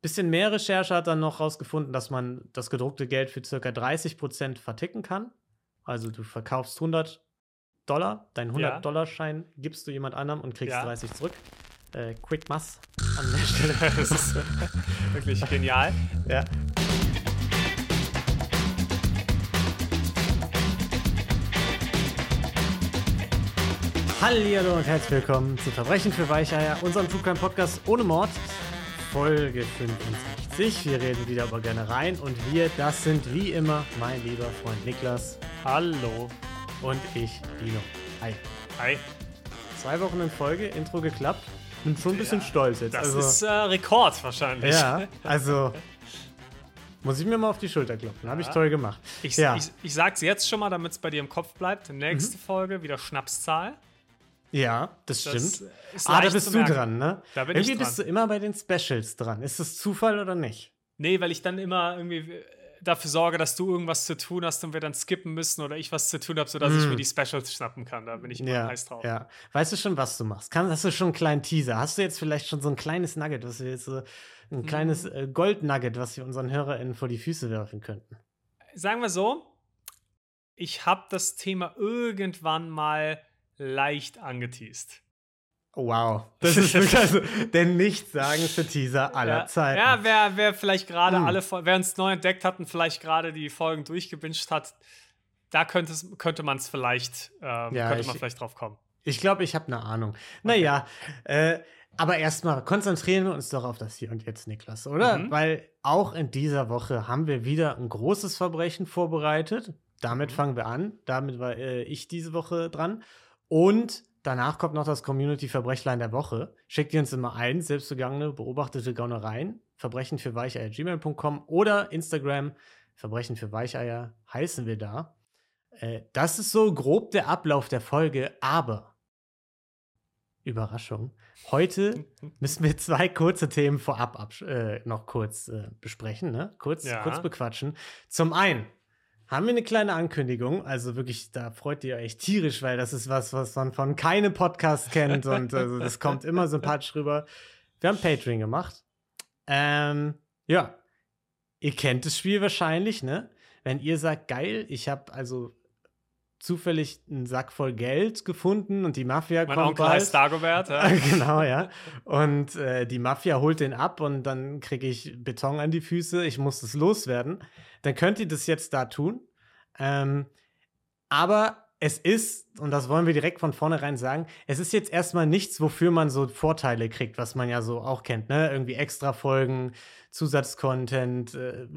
bisschen mehr Recherche hat dann noch rausgefunden, dass man das gedruckte Geld für circa 30% verticken kann. Also du verkaufst 100 Dollar, deinen 100-Dollar-Schein gibst du jemand anderem und kriegst Ja. 30 zurück. Äh, quick Mass an der Stelle. Das ist wirklich genial. ja. Hallo und herzlich willkommen zu Verbrechen für Weicheier, unserem True Crime Podcast ohne Mord, Folge 65. Wir reden wieder über Genereien und wir, das sind wie immer mein lieber Freund Niklas Hallo. und ich, Dino. Hi. Hi. Zwei Wochen in Folge, Intro geklappt. Bin schon ein bisschen stolz jetzt. Das also, ist äh, Rekord wahrscheinlich. ja, also muss ich mir mal auf die Schulter klopfen. Habe ich Ja. toll gemacht. Ich, ja, ich, ich sag's jetzt schon mal, damit es bei dir im Kopf bleibt. Nächste Mhm. Folge wieder Schnapszahl. Ja, das Das stimmt. ist Ah, da bist du dran, ne? Da bin Irgendwie ich bist dran. du immer bei den Specials dran. Ist das Zufall oder nicht? Nee, weil ich dann immer irgendwie äh, dafür sorge, dass du irgendwas zu tun hast und wir dann skippen müssen oder ich was zu tun habe, sodass ich mir die Specials schnappen kann. Da bin ich immer Mm. Ja, heiß drauf. ja. Weißt du schon, was du machst? Kann, hast du schon einen kleinen Teaser? Hast du jetzt vielleicht schon so ein kleines Nugget, was wir jetzt so ein kleines Mhm. äh, Gold-Nugget, was wir unseren HörerInnen vor die Füße werfen könnten? Sagen wir so, ich habe das Thema irgendwann mal leicht angeteased. Wow. Das ist wirklich also der nichtssagendste Teaser aller ja, Zeiten. Ja, wer, wer vielleicht gerade Hm. alle, wer uns neu entdeckt hat und vielleicht gerade die Folgen durchgebinged hat, da könnte, könnte man es vielleicht, ähm, Ja, könnte ich- man vielleicht drauf kommen. Ich glaube, ich habe eine Ahnung. Naja, äh, aber erstmal konzentrieren wir uns doch auf das Hier und Jetzt, Niklas, oder? Mhm. Weil auch in dieser Woche haben wir wieder ein großes Verbrechen vorbereitet. Damit Mhm. fangen wir an. Damit war äh, ich diese Woche dran. Und danach kommt noch das Community-Verbrechlein der Woche. Schickt ihr uns immer ein, selbstbegangene, beobachtete Gaunereien. Verbrechen für Weicheier.gmail.com oder Instagram. Verbrechen für Weicheier heißen wir da. Äh, das ist so grob der Ablauf der Folge, aber Überraschung. Heute müssen wir zwei kurze Themen vorab äh, noch kurz äh, besprechen, ne? Kurz, Ja. kurz bequatschen. Zum einen haben wir eine kleine Ankündigung, also wirklich, da freut ihr euch tierisch, weil das ist was, was man von keinem Podcast kennt und also, das kommt immer sympathisch rüber. Wir haben Patreon gemacht. Ähm, ja, ihr kennt das Spiel wahrscheinlich, ne? Wenn ihr sagt, geil, ich habe also zufällig einen Sack voll Geld gefunden und die Mafia Mein kommt Onkel bald. heißt Dagobert. Ja. genau, ja. Und äh, die Mafia holt den ab und dann kriege ich Beton an die Füße. Ich muss das loswerden. Dann könnt ihr das jetzt da tun. Ähm, aber es ist, und das wollen wir direkt von vornherein sagen, es ist jetzt erstmal nichts, wofür man so Vorteile kriegt, was man ja so auch kennt, ne? Irgendwie extra Folgen, Zusatzcontent. Äh,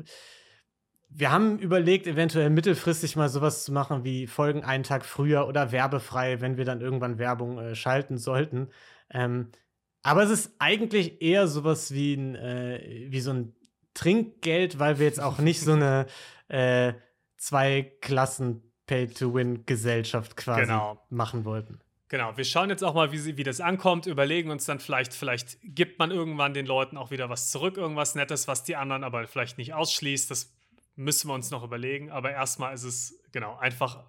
wir haben überlegt, eventuell mittelfristig mal sowas zu machen wie Folgen einen Tag früher oder werbefrei, wenn wir dann irgendwann Werbung äh, schalten sollten. Ähm, aber es ist eigentlich eher sowas wie, ein, äh, wie so ein Trinkgeld, weil wir jetzt auch nicht so eine äh, zwei Klassen Pay-to-Win-Gesellschaft quasi Genau. machen wollten. Genau, wir schauen jetzt auch mal, wie, sie, wie das ankommt, überlegen uns dann vielleicht, vielleicht gibt man irgendwann den Leuten auch wieder was zurück, irgendwas Nettes, was die anderen aber vielleicht nicht ausschließt. Das müssen wir uns noch überlegen. Aber erstmal ist es genau einfach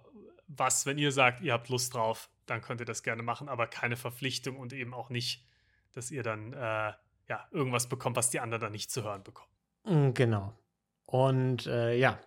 was, wenn ihr sagt, ihr habt Lust drauf, dann könnt ihr das gerne machen, aber keine Verpflichtung und eben auch nicht, dass ihr dann äh, ja, irgendwas bekommt, was die anderen dann nicht zu hören bekommen. Mm, Genau. Und äh, ja,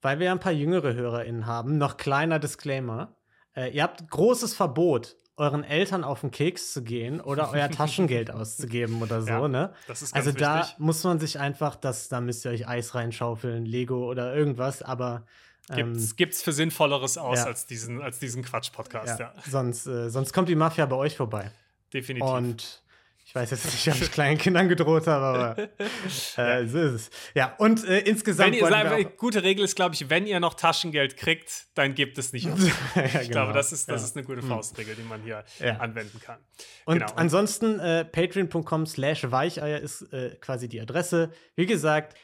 weil wir ein paar jüngere HörerInnen haben, noch kleiner Disclaimer. Äh, ihr habt großes Verbot, euren Eltern auf den Keks zu gehen oder euer Taschengeld auszugeben oder so, Ja, ne? Das ist ganz Also da wichtig. muss man sich einfach, das, da müsst ihr euch Eis reinschaufeln, Lego oder irgendwas, aber ähm, Gibt's, gibt's für Sinnvolleres aus ja. als diesen, als diesen Quatsch-Podcast, ja, ja. Sonst, äh, sonst kommt die Mafia bei euch vorbei. Definitiv. Und ich weiß jetzt nicht, ob ich kleinen Kindern gedroht habe, aber äh, so ist es. Ja, und äh, insgesamt. Wenn ihr, sagen, wir wir, gute Regel ist, glaube ich, wenn ihr noch Taschengeld kriegt, dann gebt es nicht auch- ja, Ich genau. glaube, das ist, das ja. ist eine gute Faustregel, die man hier Ja. anwenden kann. Und Genau. ansonsten äh, patreon.com slash weicheier ist äh, quasi die Adresse. Wie gesagt,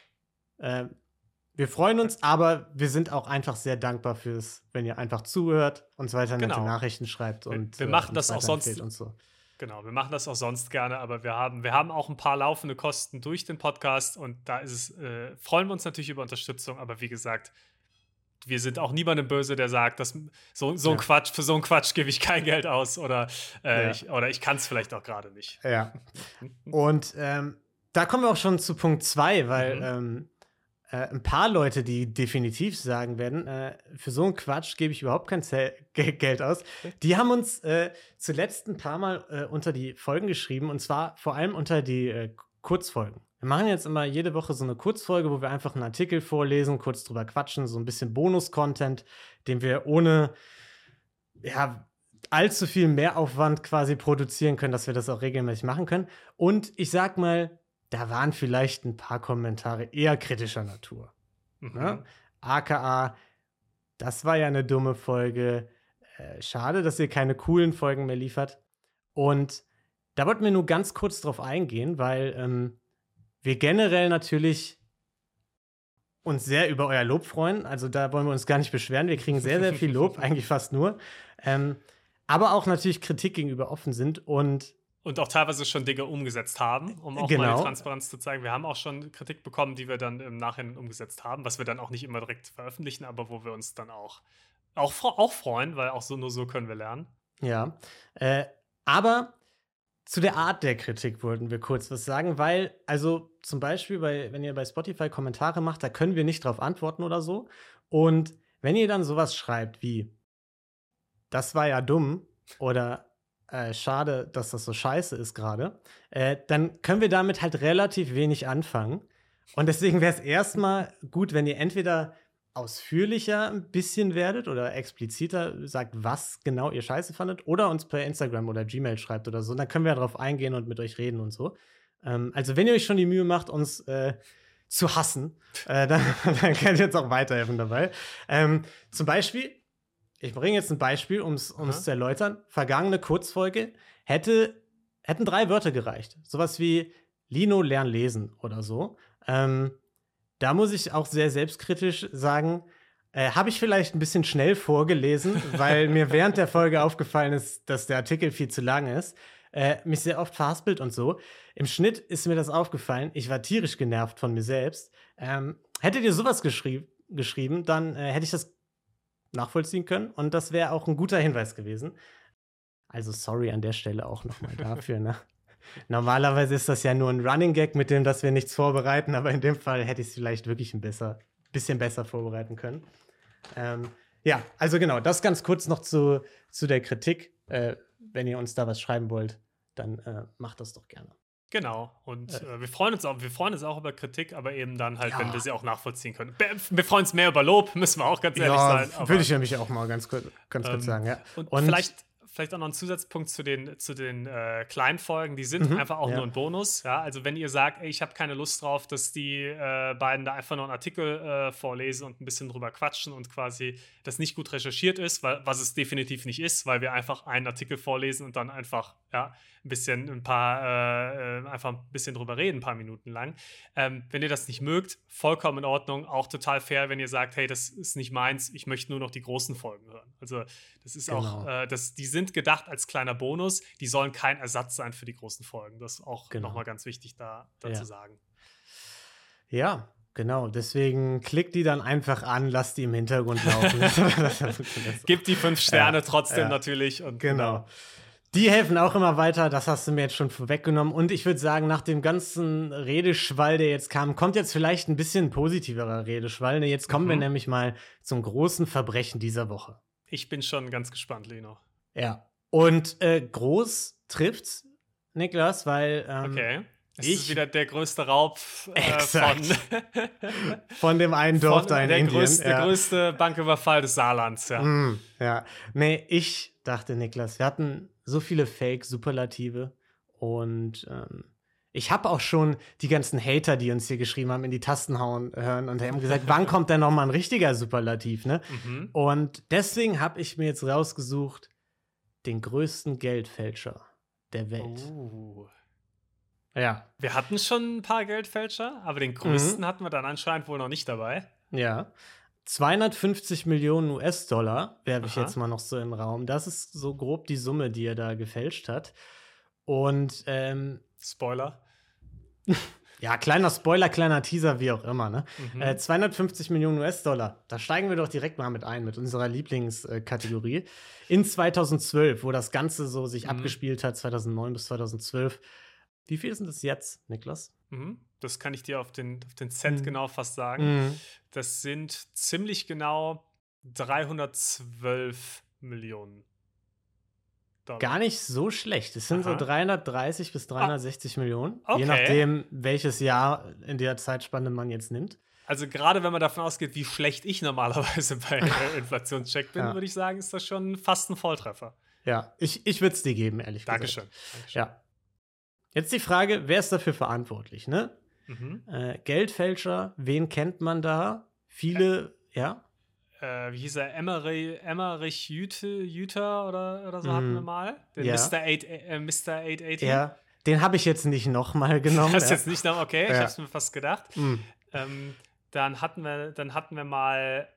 äh, wir freuen uns, aber wir sind auch einfach sehr dankbar fürs, wenn ihr einfach zuhört, uns weiter nette Genau. Nachrichten schreibt Wir- und wir äh, machen das auch sonst- und so. Genau, wir machen das auch sonst gerne, aber wir haben, wir haben auch ein paar laufende Kosten durch den Podcast und da ist es, äh, freuen wir uns natürlich über Unterstützung, aber wie gesagt, wir sind auch niemandem böse, der sagt, dass so, so ein Ja. Quatsch, für so einen Quatsch gebe ich kein Geld aus oder, äh, Ja. ich, oder ich kann es vielleicht auch gerade nicht. Ja. Und ähm, da kommen wir auch schon zu Punkt 2, weil Mhm. ähm, äh, ein paar Leute, die definitiv sagen werden, äh, für so einen Quatsch gebe ich überhaupt kein Zel Ge Geld aus, die haben uns äh, zuletzt ein paar Mal äh, unter die Folgen geschrieben und zwar vor allem unter die äh, Kurzfolgen. Wir machen jetzt immer jede Woche so eine Kurzfolge, wo wir einfach einen Artikel vorlesen, kurz drüber quatschen, so ein bisschen Bonus-Content, den wir ohne ja, allzu viel Mehraufwand quasi produzieren können, dass wir das auch regelmäßig machen können. Und ich sag mal, da waren vielleicht ein paar Kommentare eher kritischer Natur. Mhm. Ne? AKA, das war ja eine dumme Folge. Äh, schade, dass ihr keine coolen Folgen mehr liefert. Und da wollten wir nur ganz kurz drauf eingehen, weil ähm, wir generell natürlich uns sehr über euer Lob freuen. Also da wollen wir uns gar nicht beschweren. Wir kriegen sehr, sehr viel Lob, eigentlich fast nur. Ähm, aber auch natürlich Kritik gegenüber offen sind und Und auch teilweise schon Dinge umgesetzt haben, um auch mal Genau. die Transparenz zu zeigen. Wir haben auch schon Kritik bekommen, die wir dann im Nachhinein umgesetzt haben, was wir dann auch nicht immer direkt veröffentlichen, aber wo wir uns dann auch, auch, auch freuen, weil auch so nur so können wir lernen. Ja, äh, aber zu der Art der Kritik wollten wir kurz was sagen, weil, also zum Beispiel, bei, wenn ihr bei Spotify Kommentare macht, da können wir nicht drauf antworten oder so. Und wenn ihr dann sowas schreibt wie, das war ja dumm oder äh, schade, dass das so scheiße ist gerade, äh, dann können wir damit halt relativ wenig anfangen. Und deswegen wäre es erstmal gut, wenn ihr entweder ausführlicher ein bisschen werdet oder expliziter sagt, was genau ihr scheiße fandet, oder uns per Instagram oder Gmail schreibt oder so. Dann können wir darauf eingehen und mit euch reden und so. Ähm, also, wenn ihr euch schon die Mühe macht, uns äh, zu hassen, äh, dann, dann könnt ihr uns auch weiterhelfen dabei. Ähm, zum Beispiel, ich bringe jetzt ein Beispiel, um es Aha. zu erläutern. Vergangene Kurzfolge hätte, hätten drei Wörter gereicht. Sowas wie Lino lern lesen oder so. Ähm, da muss ich auch sehr selbstkritisch sagen, äh, habe ich vielleicht ein bisschen schnell vorgelesen, weil mir während der Folge aufgefallen ist, dass der Artikel viel zu lang ist. Äh, mich sehr oft verhaspelt und so. Im Schnitt ist mir das aufgefallen. Ich war tierisch genervt von mir selbst. Ähm, hättet ihr sowas geschrieb geschrieben, dann äh, hätte ich das nachvollziehen können und das wäre auch ein guter Hinweis gewesen. Also sorry an der Stelle auch nochmal dafür. Ne? Normalerweise ist das ja nur ein Running Gag, mit dem, dass wir nichts vorbereiten, aber in dem Fall hätte ich es vielleicht wirklich ein besser, bisschen besser vorbereiten können. Ähm, ja, also genau, das ganz kurz noch zu, zu der Kritik. Äh, wenn ihr uns da was schreiben wollt, dann äh, macht das doch gerne. Genau. Und äh, wir freuen uns auch, wir freuen uns auch über Kritik, aber eben dann halt, Ja. wenn wir sie auch nachvollziehen können. Wir freuen uns mehr über Lob, müssen wir auch ganz ehrlich sein. aber- würde ich nämlich auch mal ganz kurz, ganz Ähm, kurz sagen, ja. Und, vielleicht, vielleicht auch noch ein Zusatzpunkt zu den, zu den äh, kleinen Folgen. Die sind Mhm, einfach auch ja. nur ein Bonus. Ja? Also, wenn ihr sagt, ey, ich habe keine Lust drauf, dass die äh, beiden da einfach nur einen Artikel äh, vorlesen und ein bisschen drüber quatschen und quasi das nicht gut recherchiert ist, weil, was es definitiv nicht ist, weil wir einfach einen Artikel vorlesen und dann einfach ja, ein bisschen ein paar, äh, äh, einfach ein bisschen drüber reden, ein paar Minuten lang. Ähm, wenn ihr das nicht mögt, vollkommen in Ordnung, auch total fair, wenn ihr sagt, hey, das ist nicht meins, ich möchte nur noch die großen Folgen hören. Also das ist auch, Genau. äh, das, die sind gedacht als kleiner Bonus, die sollen kein Ersatz sein für die großen Folgen. Das ist auch Genau. nochmal ganz wichtig da, da Ja. zu sagen. Ja, genau. Deswegen klickt die dann einfach an, lasst die im Hintergrund laufen. Das funktioniert so. Gib die fünf Sterne Ja, trotzdem ja. natürlich. Und Genau. Die helfen auch immer weiter, das hast du mir jetzt schon vorweggenommen. Und ich würde sagen, nach dem ganzen Redeschwall, der jetzt kam, kommt jetzt vielleicht ein bisschen positiverer Redeschwall. Ne, Jetzt kommen wir Mhm. nämlich mal zum großen Verbrechen dieser Woche. Ich bin schon ganz gespannt, Lino. Ja. Und äh, groß trifft's, Niklas, weil ähm, Okay. Es ich- ist wieder der größte Raub äh, von, von dem einen Dorf von da in der, Indien. größte, der ja. größte Banküberfall des Saarlands. Ja. Mm, ja. Nee, ich dachte, Niklas, wir hatten so viele Fake-Superlative und ähm, ich habe auch schon die ganzen Hater, die uns hier geschrieben haben, in die Tasten hauen hören und haben gesagt, wann kommt denn noch mal ein richtiger Superlativ, ne? Mhm. Und deswegen habe ich mir jetzt rausgesucht, den größten Geldfälscher der Welt. Oh. Ja, Wir hatten schon ein paar Geldfälscher, aber den größten hatten wir dann anscheinend wohl noch nicht dabei. ja. 250 Millionen US-Dollar werfe ich jetzt mal noch so in den Raum. Das ist so grob die Summe, die er da gefälscht hat. Und ähm, Spoiler. ja, kleiner Spoiler, kleiner Teaser, wie auch immer, ne? Mhm. Äh, 250 Millionen US-Dollar. Da steigen wir doch direkt mal mit ein, mit unserer Lieblingskategorie. In 2012, wo das Ganze so sich Mhm. abgespielt hat, 2009 bis 2012. Wie viel sind das jetzt, Niklas? Mhm. Das kann ich dir auf den, auf den Cent Mhm. genau fast sagen. Mhm. Das sind ziemlich genau 312 Millionen Dollar. Gar nicht so schlecht. Es sind Aha. so 330 bis 360 Millionen, je okay. nachdem, welches Jahr in der Zeitspanne man jetzt nimmt. Also gerade wenn man davon ausgeht, wie schlecht ich normalerweise bei äh, Inflationscheck bin, Ja. würde ich sagen, ist das schon fast ein Volltreffer. Ja, ich, ich würde es dir geben, ehrlich Dankeschön. gesagt. Dankeschön. Ja. Jetzt die Frage, wer ist dafür verantwortlich, ne? Mhm. Äh, Geldfälscher, wen kennt man da? Viele, ja? Äh, wie hieß er? Emmerich, Emmerich Jüte, Jüter oder, oder so hatten Mhm. wir mal. Den Ja. Mr. 8, äh, Mr. 880. Ja. Den habe ich jetzt nicht nochmal genommen. Hast ja. jetzt nicht noch, okay, ich Ja. hab's mir fast gedacht. Mm. Ähm, dann hatten wir, dann hatten wir mal,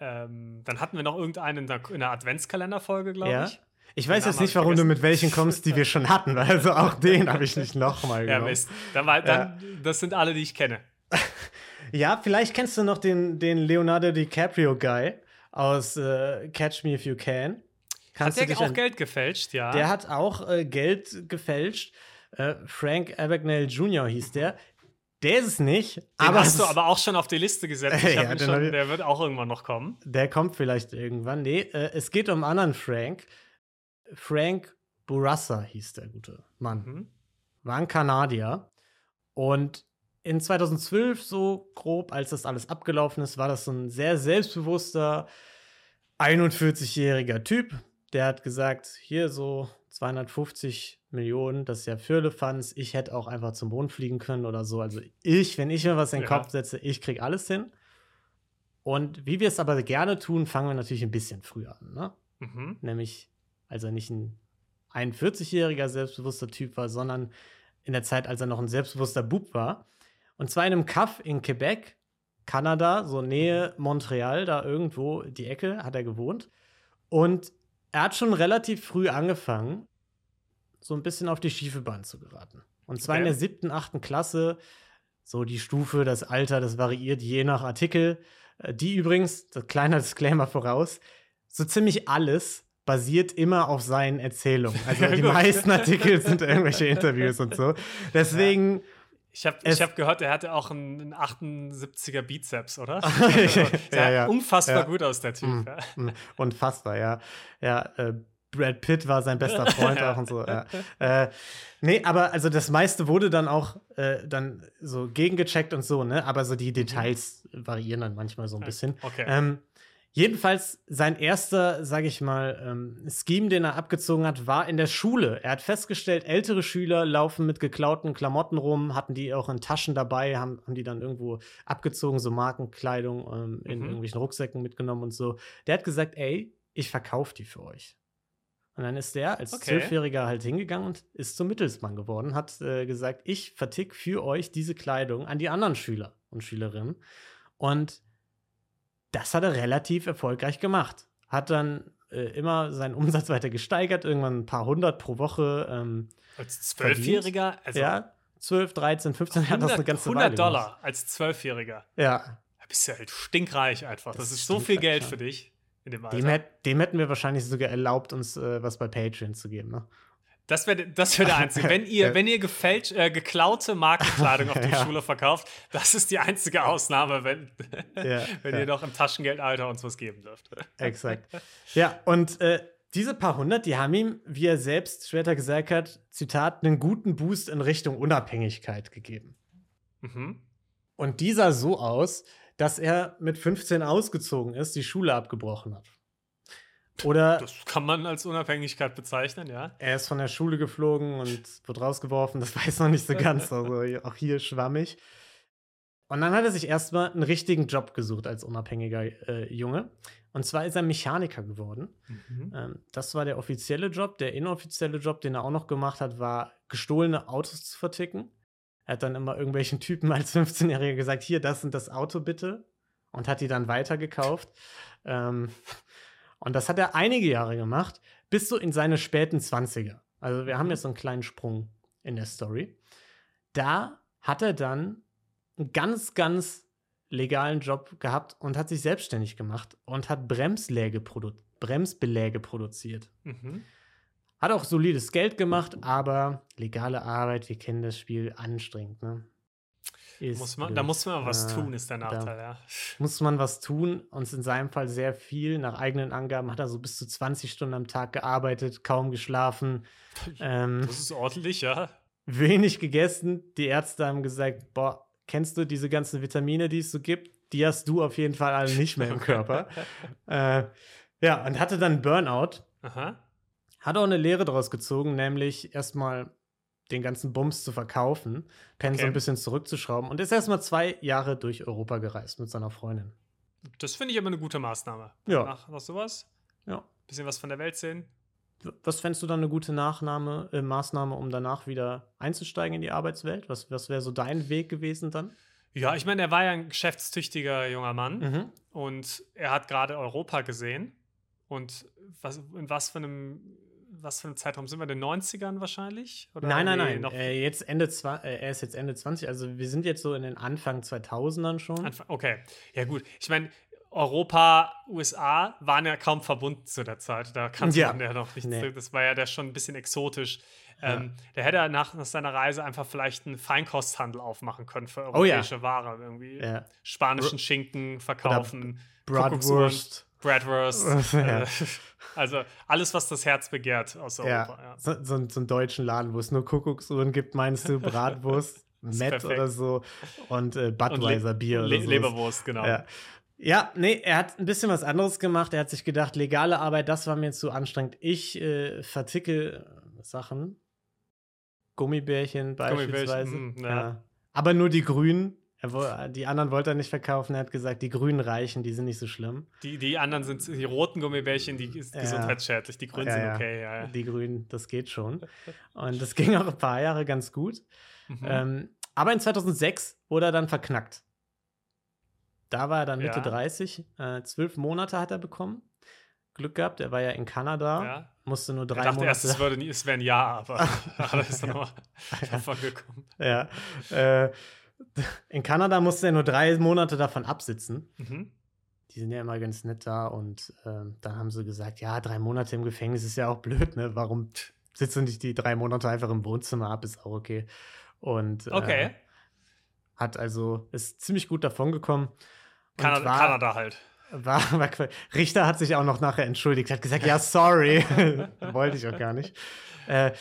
ähm, dann hatten wir noch irgendeinen in der, in der Adventskalenderfolge, glaube Ja. ich. Ich weiß jetzt nicht, warum du vergessen. mit welchen kommst, die wir schon hatten. Also auch den habe ich nicht nochmal Ja, genommen. Mist. Dann war, dann, Das sind alle, die ich kenne. Ja, vielleicht kennst du noch den, den Leonardo DiCaprio-Guy aus äh, Catch Me If You Can. Hat Kannst du der auch Geld gefälscht, ja? Der hat auch äh, Geld gefälscht. Äh, Frank Abagnale Jr. hieß der. Der ist es nicht, Den aber, hast du aber auch schon auf die Liste gesetzt. Ich Ja, schon, der wird auch irgendwann noch kommen. der kommt vielleicht irgendwann. Nee, äh, es geht um einen anderen Frank. Frank Burassa hieß der gute Mann. Mhm. war ein Kanadier. Und in 2012, so grob, als das alles abgelaufen ist, war das so ein sehr selbstbewusster, 41-jähriger Typ. Der hat gesagt: Hier so 250 Millionen, das ist ja Firlefanz. Ich hätte auch einfach zum Mond fliegen können oder so. Also, ich, wenn ich mir was in den Ja. Kopf setze, ich krieg alles hin. Und wie wir es aber gerne tun, fangen wir natürlich ein bisschen früher an. Ne? Mhm. nämlich als er nicht ein 41-jähriger selbstbewusster Typ war, sondern in der Zeit, als er noch ein selbstbewusster Bub war. Und zwar in einem Kaff in Quebec, Kanada, so Nähe Montreal, da irgendwo die Ecke hat er gewohnt. Und er hat schon relativ früh angefangen, so ein bisschen auf die schiefe Bahn zu geraten. Und zwar in Okay. der siebten, achten Klasse, so die Stufe, das Alter, das variiert je nach Artikel. Äh, Die übrigens, das kleiner Disclaimer voraus, so ziemlich alles basiert immer auf seinen Erzählungen. Also die meisten Artikel sind irgendwelche Interviews und so. Deswegen, Ich habe hab gehört, er hatte auch einen, einen 78er Bizeps, oder? Ja, Sah ja. unfassbar Ja. gut aus, der Typ. Mm. Ja. mm, unfassbar, ja. Ja, äh, Brad Pitt war sein bester Freund auch und so. Ja. Äh, nee, aber also das meiste wurde dann auch äh, dann so gegengecheckt und so, ne? Aber so die Details variieren dann manchmal so ein bisschen. Okay. Ähm, jedenfalls sein erster, sage ich mal, ähm, Scheme, den er abgezogen hat, war in der Schule. Er hat festgestellt, ältere Schüler laufen mit geklauten Klamotten rum, hatten die auch in Taschen dabei, haben, haben die dann irgendwo abgezogen, so Markenkleidung ähm, in Mhm. irgendwelchen Rucksäcken mitgenommen und so. Der hat gesagt, ey, ich verkaufe die für euch. Und dann ist der als Okay. Zwölfjähriger halt hingegangen und ist zum Mittelsmann geworden, hat äh, gesagt, ich vertick für euch diese Kleidung an die anderen Schüler und Schülerinnen. Und das hat er relativ erfolgreich gemacht. Hat dann äh, immer seinen Umsatz weiter gesteigert, irgendwann ein paar hundert pro Woche. Ähm, Als Zwölfjähriger, also ja, 12, 13, 15, hat das eine 100, ganze 100 Weile gemacht. Dollar als Zwölfjähriger. Ja, Da bist du halt stinkreich einfach. Das, Das ist so viel Geld für dich in dem Alter. dem, hätt, dem hätten wir wahrscheinlich sogar erlaubt, uns äh, was bei Patreon zu geben. Ne? Das wäre das wär der einzige. Wenn ihr, wenn ihr gefälscht, äh, geklaute Markenkleidung auf die Ja. Schule verkauft, das ist die einzige Ausnahme, wenn, Ja, wenn ja. ihr noch im Taschengeldalter uns was geben dürft. Exakt. Ja, und äh, diese paar hundert, die haben ihm, wie er selbst später gesagt hat, Zitat, einen guten Boost in Richtung Unabhängigkeit gegeben. Mhm. Und die sah so aus, dass er mit 15 ausgezogen ist, die Schule abgebrochen hat. Oder Das kann man als Unabhängigkeit bezeichnen, ja. er ist von der Schule geflogen und wird rausgeworfen, das weiß noch nicht so ganz. Also auch hier schwammig. Und dann hat er sich erstmal einen richtigen Job gesucht als unabhängiger äh, Junge. Und zwar ist er Mechaniker geworden. Mhm. Ähm, das war der offizielle Job. Der inoffizielle Job, den er auch noch gemacht hat, war, gestohlene Autos zu verticken. Er hat dann immer irgendwelchen Typen als 15-Jähriger gesagt: Hier, das und das Auto bitte. Und hat die dann weitergekauft. Ähm, und das hat er einige Jahre gemacht, bis so in seine späten 20er. Also, wir haben jetzt so einen kleinen Sprung in der Story. Da hat er dann einen ganz, ganz legalen Job gehabt und hat sich selbstständig gemacht und hat Bremsläge produ Bremsbeläge produziert. Mhm. Hat auch solides Geld gemacht, aber legale Arbeit, wir kennen das Spiel, anstrengend, ne? Muss man, da muss man was äh, tun, ist der Nachteil, ja. Muss man was tun und in seinem Fall sehr viel. Nach eigenen Angaben hat er so bis zu 20 Stunden am Tag gearbeitet, kaum geschlafen. Ähm, das ist ordentlich, ja. Wenig gegessen. Die Ärzte haben gesagt: Boah, kennst du diese ganzen Vitamine, die es so gibt? Die hast du auf jeden Fall alle nicht mehr im Körper. äh, ja, und hatte dann Burnout. Aha. Hat auch eine Lehre daraus gezogen, nämlich erstmal den ganzen Bums zu verkaufen, Pen okay. so ein bisschen zurückzuschrauben und ist erstmal zwei Jahre durch Europa gereist mit seiner Freundin. Das finde ich aber eine gute Maßnahme. Ja. Nach, nach sowas. Ja. Bisschen was von der Welt sehen. Was fändest du dann eine gute Nachnahme, äh, Maßnahme, um danach wieder einzusteigen in die Arbeitswelt? Was, was wäre so dein Weg gewesen dann? Ja, ich meine, er war ja ein geschäftstüchtiger junger Mann mhm. und er hat gerade Europa gesehen. Und was, in was für einem was für ein Zeitraum sind wir? In den 90ern wahrscheinlich? Oder nein, nein, nein. Äh, jetzt Ende äh, er ist jetzt Ende 20, also wir sind jetzt so in den Anfang 2000ern schon. Anfang, okay, ja gut. Ich meine, Europa, USA waren ja kaum verbunden zu der Zeit. Da kannte ja. man ja noch nicht. Nee. Das war ja der schon ein bisschen exotisch. Ja. Ähm, der hätte nach, nach, seiner Reise einfach vielleicht einen Feinkosthandel aufmachen können für europäische oh, ja. Ware. Irgendwie ja. spanischen Schinken verkaufen. Bratwurst. Bratwurst. ja. Äh, also alles, was das Herz begehrt aus Europa. Ja. So, so, so einen deutschen Laden, wo es nur Kuckucksuhren gibt, meinst du? Bratwurst, Met oder so und äh, Budweiser Bier. Le oder Leberwurst, genau. Ja. Ja, nee, er hat ein bisschen was anderes gemacht. Er hat sich gedacht, legale Arbeit, das war mir zu anstrengend. Ich äh, verticke Sachen. Gummibärchen beispielsweise. Gummibärchen, mh, ja. ja. Aber nur die grünen. Er, die anderen wollte er nicht verkaufen. Er hat gesagt, die grünen reichen, die sind nicht so schlimm. Die, die anderen sind die roten Gummibärchen, die ist ja. gesundheitsschädlich. Die grünen ja, sind okay. Ja. Die grünen, das geht schon. Und das ging auch ein paar Jahre ganz gut. Mhm. Ähm, aber in 2006 wurde er dann verknackt. Da war er dann Mitte 30. Äh, zwölf Monate hat er bekommen. Glück gehabt, er war ja in Kanada, ja. musste nur drei ich dachte Monate. Erst, es, würde nie, es wäre ein Jahr, aber da ist er nochmal davon gekommen. Ja. Äh, in Kanada musste er nur drei Monate davon absitzen. Mhm. Die sind ja immer ganz nett da und äh, dann haben sie gesagt, ja, drei Monate im Gefängnis ist ja auch blöd, ne? Warum sitzt du nicht die drei Monate einfach im Wohnzimmer ab? Ist auch okay. Und äh, okay. hat also, ist ziemlich gut davon gekommen. Kanada, war, Kanada halt. War, war, Richter hat sich auch noch nachher entschuldigt, hat gesagt, ja, sorry. Wollte ich auch gar nicht. Äh,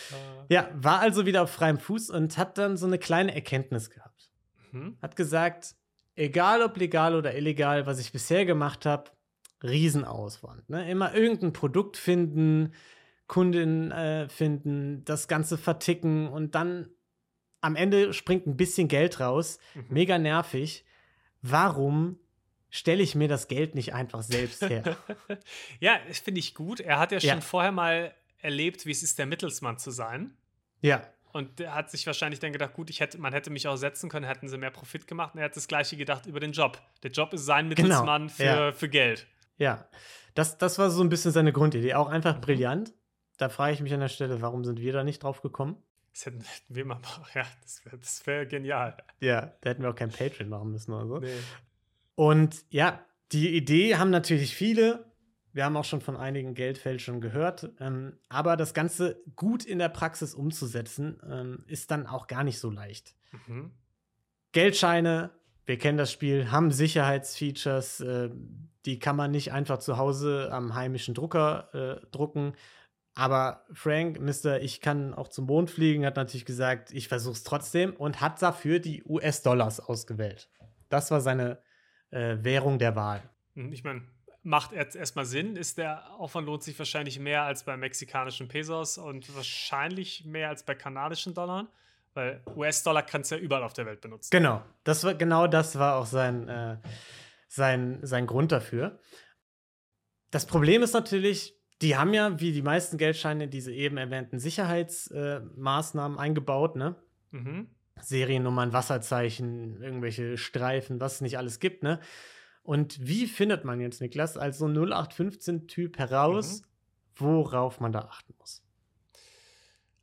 ja, war also wieder auf freiem Fuß und hat dann so eine kleine Erkenntnis gehabt. Mhm. Hat gesagt, egal ob legal oder illegal, was ich bisher gemacht habe, Riesenauswand. Ne? Immer irgendein Produkt finden, Kunden äh, finden, das Ganze verticken und dann am Ende springt ein bisschen Geld raus. Mhm. Mega nervig. Warum stelle ich mir das Geld nicht einfach selbst her? ja, das finde ich gut. Er hat ja schon ja. vorher mal erlebt, wie es ist, der Mittelsmann zu sein. Ja. Und er hat sich wahrscheinlich dann gedacht, gut, ich hätte, man hätte mich auch setzen können, hätten sie mehr Profit gemacht. Und er hat das Gleiche gedacht über den Job. Der Job ist sein genau, Mittelsmann genau. für, ja. für Geld. Ja, das, das war so ein bisschen seine Grundidee. Auch einfach mhm. brillant. Da frage ich mich an der Stelle, warum sind wir da nicht drauf gekommen? Das hätten wir mal machen. Ja, das wäre wär genial. Ja, da hätten wir auch kein Patreon machen müssen oder so. Nee. Und ja, die Idee haben natürlich viele. Wir haben auch schon von einigen Geldfälschern gehört. Ähm, aber das Ganze gut in der Praxis umzusetzen, ähm, ist dann auch gar nicht so leicht. Mhm. Geldscheine, wir kennen das Spiel, haben Sicherheitsfeatures. Äh, die kann man nicht einfach zu Hause am heimischen Drucker äh, drucken. Aber Frank, Mister, ich kann auch zum Mond fliegen, hat natürlich gesagt, ich versuche es trotzdem und hat dafür die US-Dollars ausgewählt. Das war seine äh, Währung der Wahl. Hm, ich meine, macht jetzt erstmal Sinn. Ist der Aufwand lohnt sich wahrscheinlich mehr als bei mexikanischen Pesos und wahrscheinlich mehr als bei kanadischen Dollar, weil US-Dollar kannst du ja überall auf der Welt benutzen. Genau, das war genau das war auch sein, äh, sein, sein Grund dafür. Das Problem ist natürlich, die haben ja, wie die meisten Geldscheine, diese eben erwähnten Sicherheitsmaßnahmen äh, eingebaut, ne? Mhm. Seriennummern, Wasserzeichen, irgendwelche Streifen, was es nicht alles gibt, ne? Und wie findet man jetzt, Niklas, als so 0815-Typ heraus, mhm. worauf man da achten muss?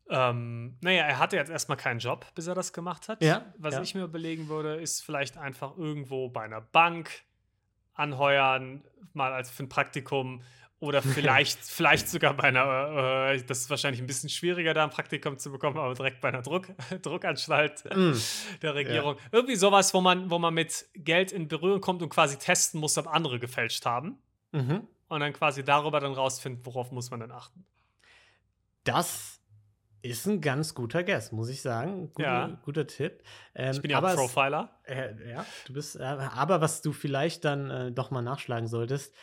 Ähm, naja, er hatte jetzt erstmal keinen Job, bis er das gemacht hat. Ja, Was ja. ich mir überlegen würde, ist vielleicht einfach irgendwo bei einer Bank anheuern, mal als für ein Praktikum Oder vielleicht, vielleicht sogar bei einer, äh, das ist wahrscheinlich ein bisschen schwieriger, da ein Praktikum zu bekommen, aber direkt bei einer Druck, Druckanstalt mm. der Regierung. Ja. Irgendwie sowas, wo man, wo man mit Geld in Berührung kommt und quasi testen muss, ob andere gefälscht haben. Mhm. Und dann quasi darüber dann rausfinden, worauf muss man dann achten. Das ist ein ganz guter Guess, muss ich sagen. Guter, ja. guter Tipp. Ähm, ich bin ja aber Profiler. Es, äh, ja, du bist. Äh, aber was du vielleicht dann äh, doch mal nachschlagen solltest,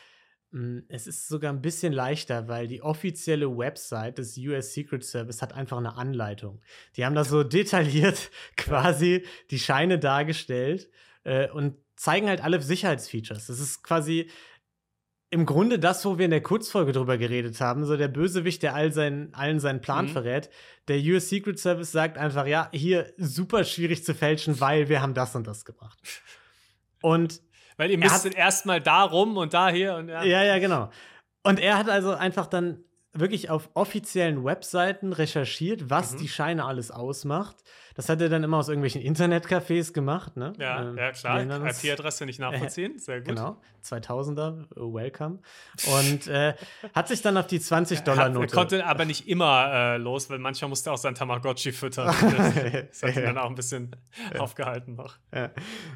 es ist sogar ein bisschen leichter, weil die offizielle Website des US Secret Service hat einfach eine Anleitung. Die haben da so detailliert quasi die Scheine dargestellt äh, und zeigen halt alle Sicherheitsfeatures. Das ist quasi im Grunde das, wo wir in der Kurzfolge drüber geredet haben, so der Bösewicht, der all sein, allen seinen Plan mhm. verrät. Der US Secret Service sagt einfach, ja, hier super schwierig zu fälschen, weil wir haben das und das gemacht. Und weil ihr müsstet erstmal da rum und da hier und ja. Ja, ja, genau. Und er hat also einfach dann wirklich auf offiziellen Webseiten recherchiert, was mhm. die Scheine alles ausmacht. Das hat er dann immer aus irgendwelchen Internetcafés gemacht. Ne? Ja, ähm, ja klar. IP-Adresse nicht nachvollziehen. Sehr gut. Genau. 2000er, welcome. Und äh, hat sich dann auf die 20-Dollar-Note. Er konnte aber nicht immer äh, los, weil manchmal musste er auch sein Tamagotchi füttern. das hat ihn dann auch ein bisschen aufgehalten noch. Ja.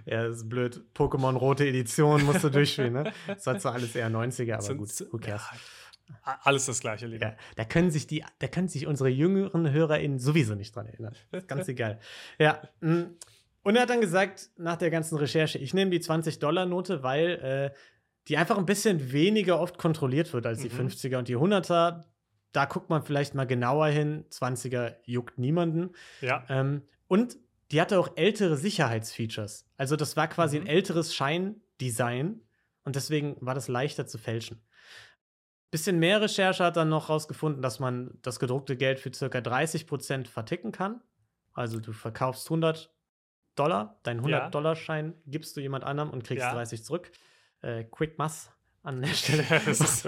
ja, das ist blöd. Pokémon Rote Edition musst du durchspielen. Ne? Das war zwar alles eher 90er, aber so, gut, who cares. Ja. Alles das gleiche, Liga. Ja, da können sich die, da können sich unsere jüngeren HörerInnen sowieso nicht dran erinnern. Ganz egal. Ja. Mm. Und er hat dann gesagt, nach der ganzen Recherche, ich nehme die 20-Dollar-Note, weil äh, die einfach ein bisschen weniger oft kontrolliert wird als die mhm. 50er und die 100er. Da guckt man vielleicht mal genauer hin. 20er juckt niemanden. Ja. Ähm, und die hatte auch ältere Sicherheitsfeatures. Also das war quasi mhm. ein älteres Scheindesign und deswegen war das leichter zu fälschen. Bisschen mehr Recherche hat dann noch herausgefunden, dass man das gedruckte Geld für ca. 30% verticken kann. Also du verkaufst 100 Dollar, deinen 100-Dollar-Schein gibst du jemand anderem und kriegst ja. 30 zurück. Äh, quick Mass an der Stelle. das ist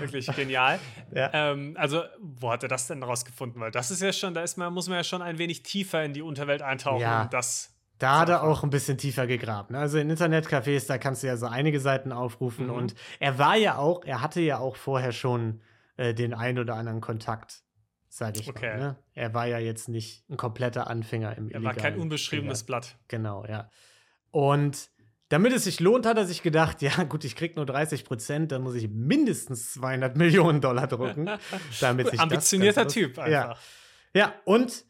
wirklich genial. Ja. Ähm, also, wo hat er das denn rausgefunden? Weil das ist ja schon, da ist man, muss man ja schon ein wenig tiefer in die Unterwelt eintauchen, ja. um das da hat er auch ein bisschen tiefer gegraben. Also in Internetcafés, da kannst du ja so einige Seiten aufrufen. Mhm. Und er war ja auch, er hatte ja auch vorher schon äh, den ein oder anderen Kontakt, sag ich okay. mal. Ne? Er war ja jetzt nicht ein kompletter Anfänger im Er war kein unbeschriebenes Blatt. Genau, ja. Und damit es sich lohnt, hat er sich gedacht, ja gut, ich krieg nur 30 Prozent, dann muss ich mindestens 200 Millionen Dollar drucken. damit sich Ambitionierter Typ einfach. Ja. ja, und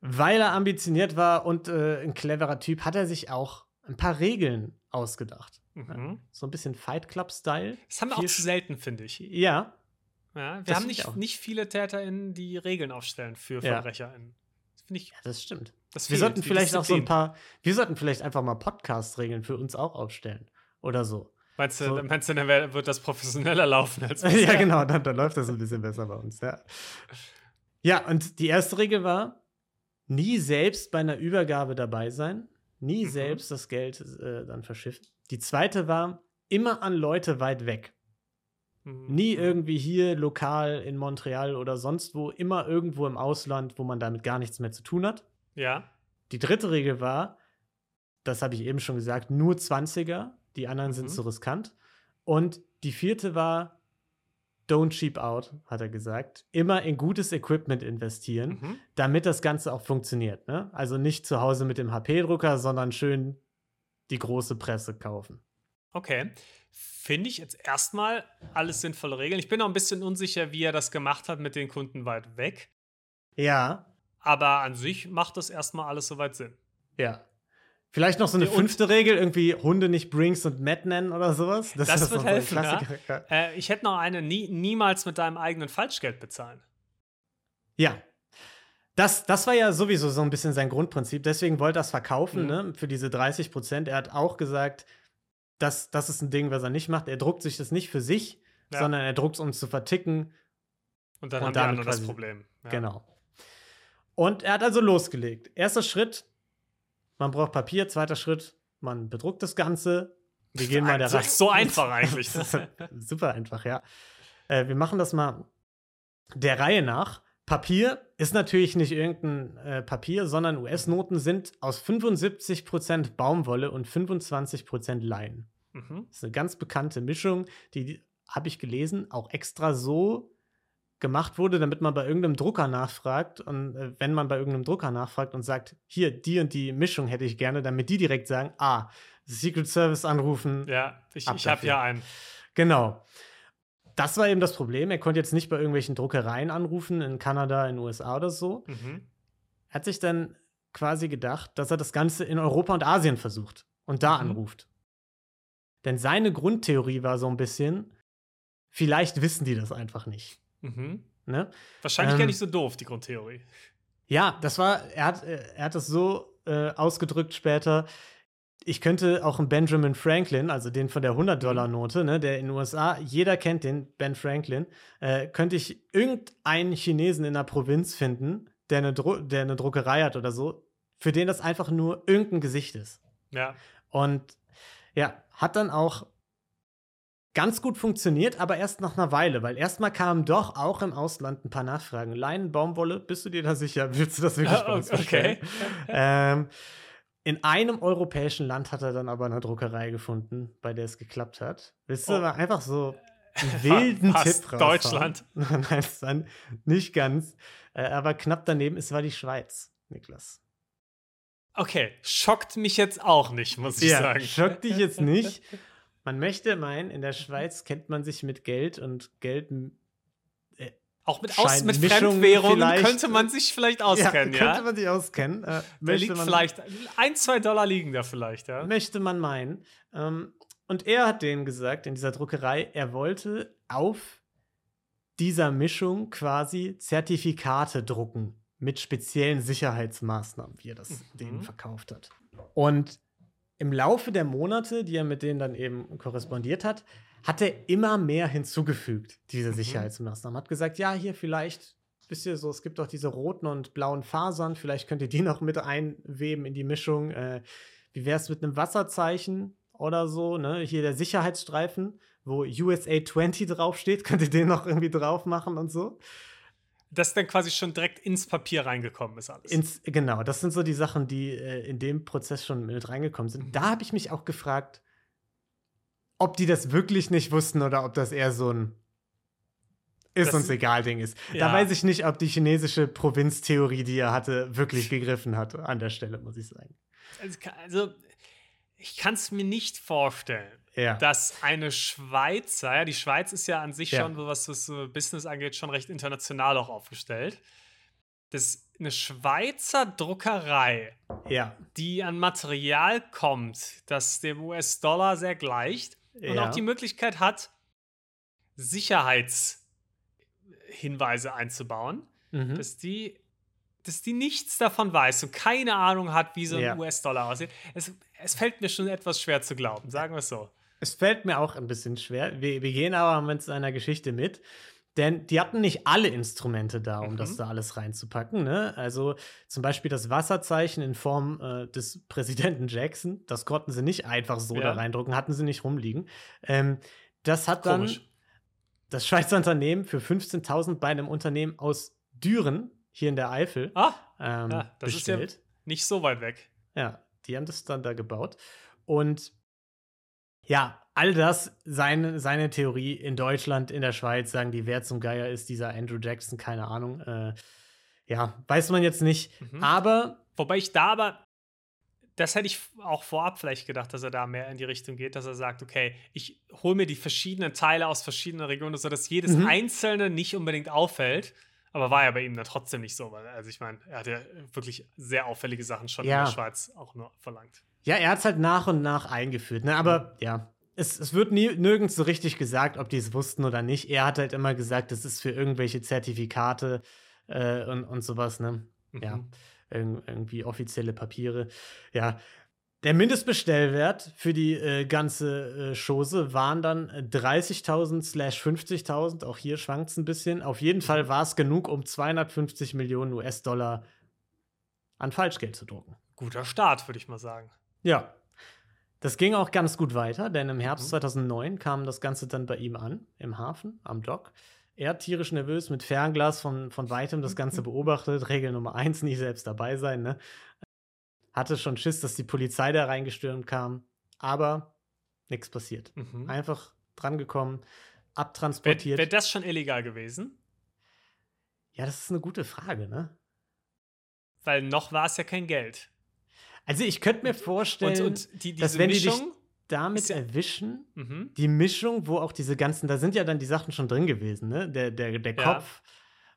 weil er ambitioniert war und äh, ein cleverer Typ, hat er sich auch ein paar Regeln ausgedacht. Mhm. So ein bisschen Fight Club-Style. Das haben wir Viel auch zu selten, finde ich. Ja. ja wir haben nicht, nicht viele TäterInnen, die Regeln aufstellen für VerbrecherInnen. Das finde ich. Ja, das stimmt. Das wir sollten vielleicht auch so ein paar, wir sollten vielleicht einfach mal Podcast-Regeln für uns auch aufstellen. Oder so. Meinst du, so. meinst du, dann wird das professioneller laufen als ja, genau, dann, dann läuft das ein bisschen besser bei uns, ja. Ja, und die erste Regel war, nie selbst bei einer Übergabe dabei sein, nie mhm. selbst das Geld äh, dann verschiffen. Die zweite war, immer an Leute weit weg. Mhm. Nie irgendwie hier lokal in Montreal oder sonst wo, immer irgendwo im Ausland, wo man damit gar nichts mehr zu tun hat. Ja. Die dritte Regel war, das habe ich eben schon gesagt, nur 20er, die anderen mhm. sind zu riskant. Und die vierte war, don't cheap out, hat er gesagt. Immer in gutes Equipment investieren, mhm. damit das Ganze auch funktioniert. Ne? Also nicht zu Hause mit dem HP-Drucker, sondern schön die große Presse kaufen. Okay. Finde ich jetzt erstmal alles sinnvolle Regeln. Ich bin noch ein bisschen unsicher, wie er das gemacht hat mit den Kunden weit weg. Ja. Aber an sich macht das erstmal alles soweit Sinn. Ja. Vielleicht noch so eine und fünfte Regel, irgendwie Hunde nicht Brinks und Matt nennen oder sowas. Das, das wird helfen. Ja? Äh, ich hätte noch eine, nie, niemals mit deinem eigenen Falschgeld bezahlen. Ja. Das, das war ja sowieso so ein bisschen sein Grundprinzip. Deswegen wollte er es verkaufen, mhm. ne, für diese 30 Prozent. Er hat auch gesagt, das, das ist ein Ding, was er nicht macht. Er druckt sich das nicht für sich, ja. sondern er druckt es, um zu verticken. Und dann und haben die anderen das Problem. Ja. Genau. Und er hat also losgelegt. Erster Schritt, man braucht Papier, zweiter Schritt, man bedruckt das Ganze. Wir gehen mal der Reihe. So einfach eigentlich. Super einfach, ja. Äh, wir machen das mal der Reihe nach. Papier ist natürlich nicht irgendein äh, Papier, sondern US-Noten sind aus 75% Baumwolle und 25% Lein. Mhm. Das ist eine ganz bekannte Mischung, die habe ich gelesen, auch extra so gemacht wurde, damit man bei irgendeinem Drucker nachfragt und äh, wenn man bei irgendeinem Drucker nachfragt und sagt, hier, die und die Mischung hätte ich gerne, damit die direkt sagen, ah, Secret Service anrufen. Ja, ich, ich habe ja einen. Genau. Das war eben das Problem. Er konnte jetzt nicht bei irgendwelchen Druckereien anrufen, in Kanada, in den USA oder so. Mhm. Hat sich dann quasi gedacht, dass er das Ganze in Europa und Asien versucht und da mhm. anruft. Denn seine Grundtheorie war so ein bisschen, vielleicht wissen die das einfach nicht. Mhm. Ne? Wahrscheinlich ähm, gar nicht so doof, die Grundtheorie. Ja, das war, er hat, er hat das so äh, ausgedrückt später. Ich könnte auch einen Benjamin Franklin, also den von der 100-Dollar-Note, ne, der in den USA, jeder kennt den, Ben Franklin, äh, könnte ich irgendeinen Chinesen in der Provinz finden, der eine, der eine Druckerei hat oder so, für den das einfach nur irgendein Gesicht ist. Ja. Und ja, hat dann auch ganz gut funktioniert, aber erst nach einer Weile, weil erstmal kamen doch auch im Ausland ein paar Nachfragen. Leinen, Baumwolle, bist du dir da sicher? Willst du das wirklich bei uns Okay. ähm, in einem europäischen Land hat er dann aber eine Druckerei gefunden, bei der es geklappt hat. Willst du oh. einfach so einen wilden Tipp raus? Deutschland. Nein, dann nicht ganz. Äh, aber knapp daneben, es war die Schweiz, Niklas. Okay, schockt mich jetzt auch nicht, muss ich ja, sagen. Schockt dich jetzt nicht. Man möchte meinen, in der Schweiz kennt man sich mit Geld und Geld. Äh, auch mit, aus, mit Fremdwährungen könnte man sich vielleicht auskennen, ja? Könnte man sich auskennen. Äh, da liegt man, vielleicht, ein, zwei Dollar liegen da vielleicht, ja. Möchte man meinen. Ähm, und er hat denen gesagt, in dieser Druckerei, er wollte auf dieser Mischung quasi Zertifikate drucken mit speziellen Sicherheitsmaßnahmen, wie er das mhm. denen verkauft hat. Und im Laufe der Monate, die er mit denen dann eben korrespondiert hat, hat er immer mehr hinzugefügt, diese mhm. Sicherheitsmaßnahmen. Hat gesagt, ja, hier vielleicht, wisst ihr so, es gibt auch diese roten und blauen Fasern, vielleicht könnt ihr die noch mit einweben in die Mischung. Äh, wie wäre es mit einem Wasserzeichen oder so, ne? Hier der Sicherheitsstreifen, wo USA 20 draufsteht, könnt ihr den noch irgendwie drauf machen und so das dann quasi schon direkt ins Papier reingekommen ist alles. Ins, genau, das sind so die Sachen, die äh, in dem Prozess schon mit reingekommen sind. Mhm. Da habe ich mich auch gefragt, ob die das wirklich nicht wussten oder ob das eher so ein ist das, uns egal Ding ist. Ja. Da weiß ich nicht, ob die chinesische Provinztheorie, die er hatte, wirklich gegriffen hat an der Stelle, muss ich sagen. Also, also ich kann es mir nicht vorstellen ja. dass eine Schweizer, ja, die Schweiz ist ja an sich ja. schon, was das Business angeht, schon recht international auch aufgestellt, dass eine Schweizer Druckerei, ja. die an Material kommt, das dem US-Dollar sehr gleicht und auch die Möglichkeit hat, Sicherheitshinweise einzubauen, mhm. dass die dass die nichts davon weiß und keine Ahnung hat, wie so ein US-Dollar aussieht. Es, es fällt mir schon etwas schwer zu glauben, sagen wir es so. Es fällt mir auch ein bisschen schwer. Wir, wir gehen aber mit seiner Geschichte mit. Denn die hatten nicht alle Instrumente da, um mhm. das da alles reinzupacken. Ne? Also zum Beispiel das Wasserzeichen in Form äh, des Präsidenten Jackson, das konnten sie nicht einfach so ja. da reindrucken, hatten sie nicht rumliegen. Ähm, das hat Komisch. dann das Schweizer Unternehmen für 15.000 bei einem Unternehmen aus Düren, hier in der Eifel, ah, ähm, ja, das bestellt. ist ja nicht so weit weg. Ja, die haben das dann da gebaut. Und ja, all das, seine, seine Theorie in Deutschland, in der Schweiz, sagen die, wer zum Geier ist dieser Andrew Jackson, keine Ahnung. Äh, ja, weiß man jetzt nicht. Mhm. Aber. Wobei ich da aber, das hätte ich auch vorab vielleicht gedacht, dass er da mehr in die Richtung geht, dass er sagt, okay, ich hole mir die verschiedenen Teile aus verschiedenen Regionen, sodass jedes mhm. einzelne nicht unbedingt auffällt. Aber war ja bei ihm dann trotzdem nicht so, weil, also ich meine, er hat ja wirklich sehr auffällige Sachen schon ja. in der Schweiz auch nur verlangt. Ja, er hat es halt nach und nach eingeführt. Ne? Aber ja, es, es wird nie, nirgends so richtig gesagt, ob die es wussten oder nicht. Er hat halt immer gesagt, das ist für irgendwelche Zertifikate äh, und, und sowas. Ne? Mhm. Ja, Ir irgendwie offizielle Papiere. Ja, der Mindestbestellwert für die äh, ganze äh, Chose waren dann 30.000 slash 50.000. Auch hier schwankt es ein bisschen. Auf jeden Fall mhm. war es genug, um 250 Millionen US-Dollar an Falschgeld zu drucken. Guter Start, würde ich mal sagen. Ja. Das ging auch ganz gut weiter, denn im Herbst mhm. 2009 kam das Ganze dann bei ihm an, im Hafen, am Dock. Er tierisch nervös, mit Fernglas von, von weitem das Ganze beobachtet. Regel Nummer eins, nie selbst dabei sein, ne? Hatte schon Schiss, dass die Polizei da reingestürmt kam, aber nichts passiert. Mhm. Einfach drangekommen, abtransportiert. Wäre wär das schon illegal gewesen? Ja, das ist eine gute Frage, ne? Weil noch war es ja kein Geld. Also ich könnte mir vorstellen, und, und die, dass wenn die dich damit ja, erwischen, mhm. die Mischung, wo auch diese ganzen, da sind ja dann die Sachen schon drin gewesen, ne? Der, der, der Kopf,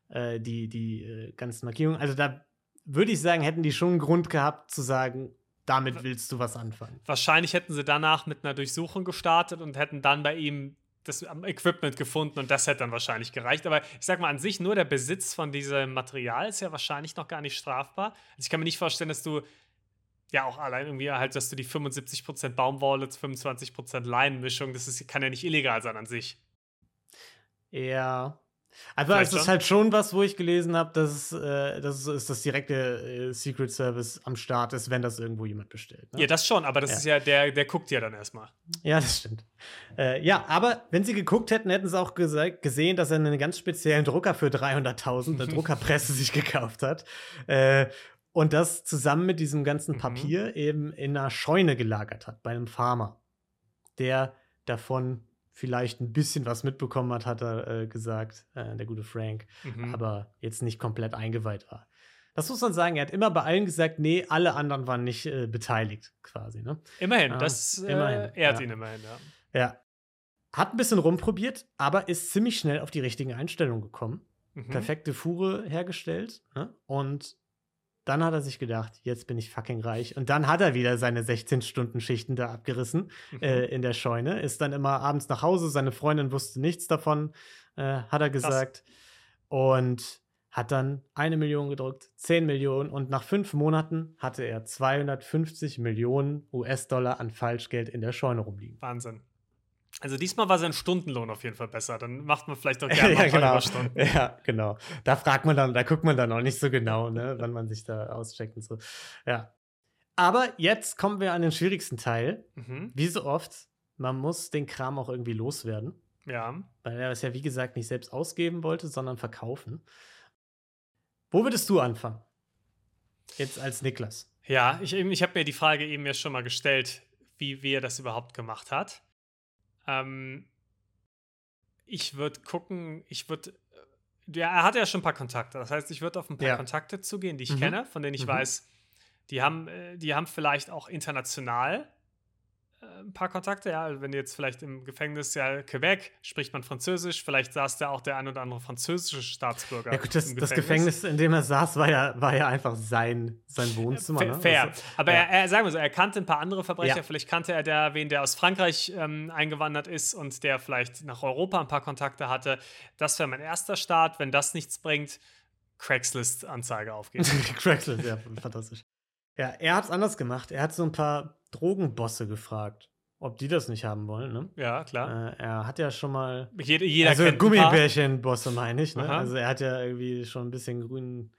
ja. äh, die, die äh, ganzen Markierungen. Also da würde ich sagen, hätten die schon einen Grund gehabt zu sagen, damit willst du was anfangen. Wahrscheinlich hätten sie danach mit einer Durchsuchung gestartet und hätten dann bei ihm das Equipment gefunden und das hätte dann wahrscheinlich gereicht. Aber ich sag mal, an sich nur der Besitz von diesem Material ist ja wahrscheinlich noch gar nicht strafbar. Also ich kann mir nicht vorstellen, dass du ja auch allein irgendwie halt, dass du die 75% Baumwolle, 25% Leinenmischung, das ist, kann ja nicht illegal sein an sich. Ja. Also es ist halt schon was, wo ich gelesen habe, dass, äh, dass es das direkte äh, Secret Service am Start ist, wenn das irgendwo jemand bestellt. Ne? Ja, das schon, aber das ja. ist ja, der, der guckt ja dann erstmal. Ja, das stimmt. Äh, ja, aber wenn sie geguckt hätten, hätten sie auch gesehen, dass er einen ganz speziellen Drucker für 300.000, eine Druckerpresse sich gekauft hat. Äh, und das zusammen mit diesem ganzen mhm. Papier mhm. eben in einer Scheune gelagert hat, bei einem Farmer, der davon vielleicht ein bisschen was mitbekommen hat, hat er äh, gesagt, äh, der gute Frank, mhm. aber jetzt nicht komplett eingeweiht war. Das muss man sagen, er hat immer bei allen gesagt, nee, alle anderen waren nicht äh, beteiligt, quasi. Ne? Immerhin, das immerhin, ehrt ja. ihn immerhin, ja. Ja. Hat ein bisschen rumprobiert, aber ist ziemlich schnell auf die richtigen Einstellungen gekommen. Mhm. Perfekte Fuhre hergestellt ne? und dann hat er sich gedacht, jetzt bin ich fucking reich. Und dann hat er wieder seine 16-Stunden-Schichten da abgerissen mhm. äh, in der Scheune. Ist dann immer abends nach Hause. Seine Freundin wusste nichts davon, äh, hat er gesagt. Krass. Und hat dann eine Million gedruckt, 10 Millionen. Und nach fünf Monaten hatte er 250 Millionen US-Dollar an Falschgeld in der Scheune rumliegen. Wahnsinn. Also diesmal war sein Stundenlohn auf jeden Fall besser. Dann macht man vielleicht auch gerne ja, genau. Überstunden. Ja, genau. Da fragt man dann, da guckt man dann noch nicht so genau, ne, wann man sich da auscheckt und so. Ja. Aber jetzt kommen wir an den schwierigsten Teil. Mhm. Wie so oft, man muss den Kram auch irgendwie loswerden. Ja. Weil er es ja, wie gesagt, nicht selbst ausgeben wollte, sondern verkaufen. Wo würdest du anfangen? Jetzt als Niklas. Ja, ich, ich habe mir die Frage eben ja schon mal gestellt, wie, wie er das überhaupt gemacht hat. Ähm, ich würde gucken, ich würde. Äh, ja, er hat ja schon ein paar Kontakte. Das heißt, ich würde auf ein paar ja. Kontakte zugehen, die ich mhm. kenne, von denen ich mhm. weiß, die haben, äh, die haben vielleicht auch international ein paar Kontakte, ja. Also wenn jetzt vielleicht im Gefängnis, ja, Quebec, spricht man Französisch, vielleicht saß da auch der ein oder andere französische Staatsbürger. Ja, gut, das, Gefängnis. das Gefängnis, in dem er saß, war ja, war ja einfach sein, sein Wohnzimmer. Ne? Fair. Also, Aber ja. er, er, sagen wir so, er kannte ein paar andere Verbrecher, ja. vielleicht kannte er der, wen der aus Frankreich ähm, eingewandert ist und der vielleicht nach Europa ein paar Kontakte hatte. Das wäre mein erster Start. Wenn das nichts bringt, Craigslist-Anzeige aufgeben. Craigslist, ja, fantastisch. Ja, er hat es anders gemacht. Er hat so ein paar Drogenbosse gefragt, ob die das nicht haben wollen. Ne? Ja, klar. Äh, er hat ja schon mal. Jeder, jeder also Gummibärchen-Bosse meine ich. Ne? Also er hat ja irgendwie schon ein bisschen grünen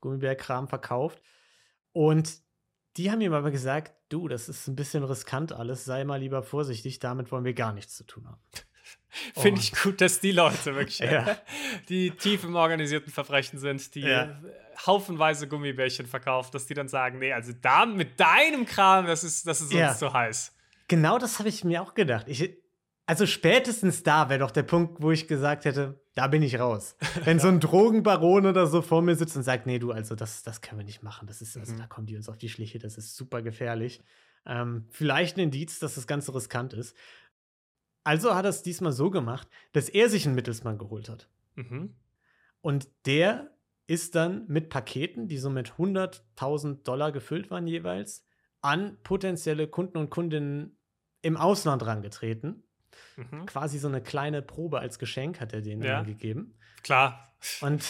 Gummibärkram verkauft. Und die haben ihm aber gesagt, du, das ist ein bisschen riskant alles, sei mal lieber vorsichtig, damit wollen wir gar nichts zu tun haben. Finde ich gut, dass die Leute wirklich, ja. die tief im organisierten Verbrechen sind, die ja. haufenweise Gummibärchen verkaufen, dass die dann sagen, nee, also da mit deinem Kram, das ist, das ist ja. uns zu heiß. Genau das habe ich mir auch gedacht. Ich, also spätestens da wäre doch der Punkt, wo ich gesagt hätte, da bin ich raus. Wenn so ein Drogenbaron oder so vor mir sitzt und sagt, nee, du, also das, das können wir nicht machen. Das ist, also mhm. da kommen die uns auf die Schliche, das ist super gefährlich. Ähm, vielleicht ein Indiz, dass das Ganze riskant ist. Also hat er es diesmal so gemacht, dass er sich einen Mittelsmann geholt hat. Mhm. Und der ist dann mit Paketen, die so mit 100.000 Dollar gefüllt waren jeweils, an potenzielle Kunden und Kundinnen im Ausland rangetreten. Mhm. Quasi so eine kleine Probe als Geschenk hat er denen ja. gegeben. Klar. Und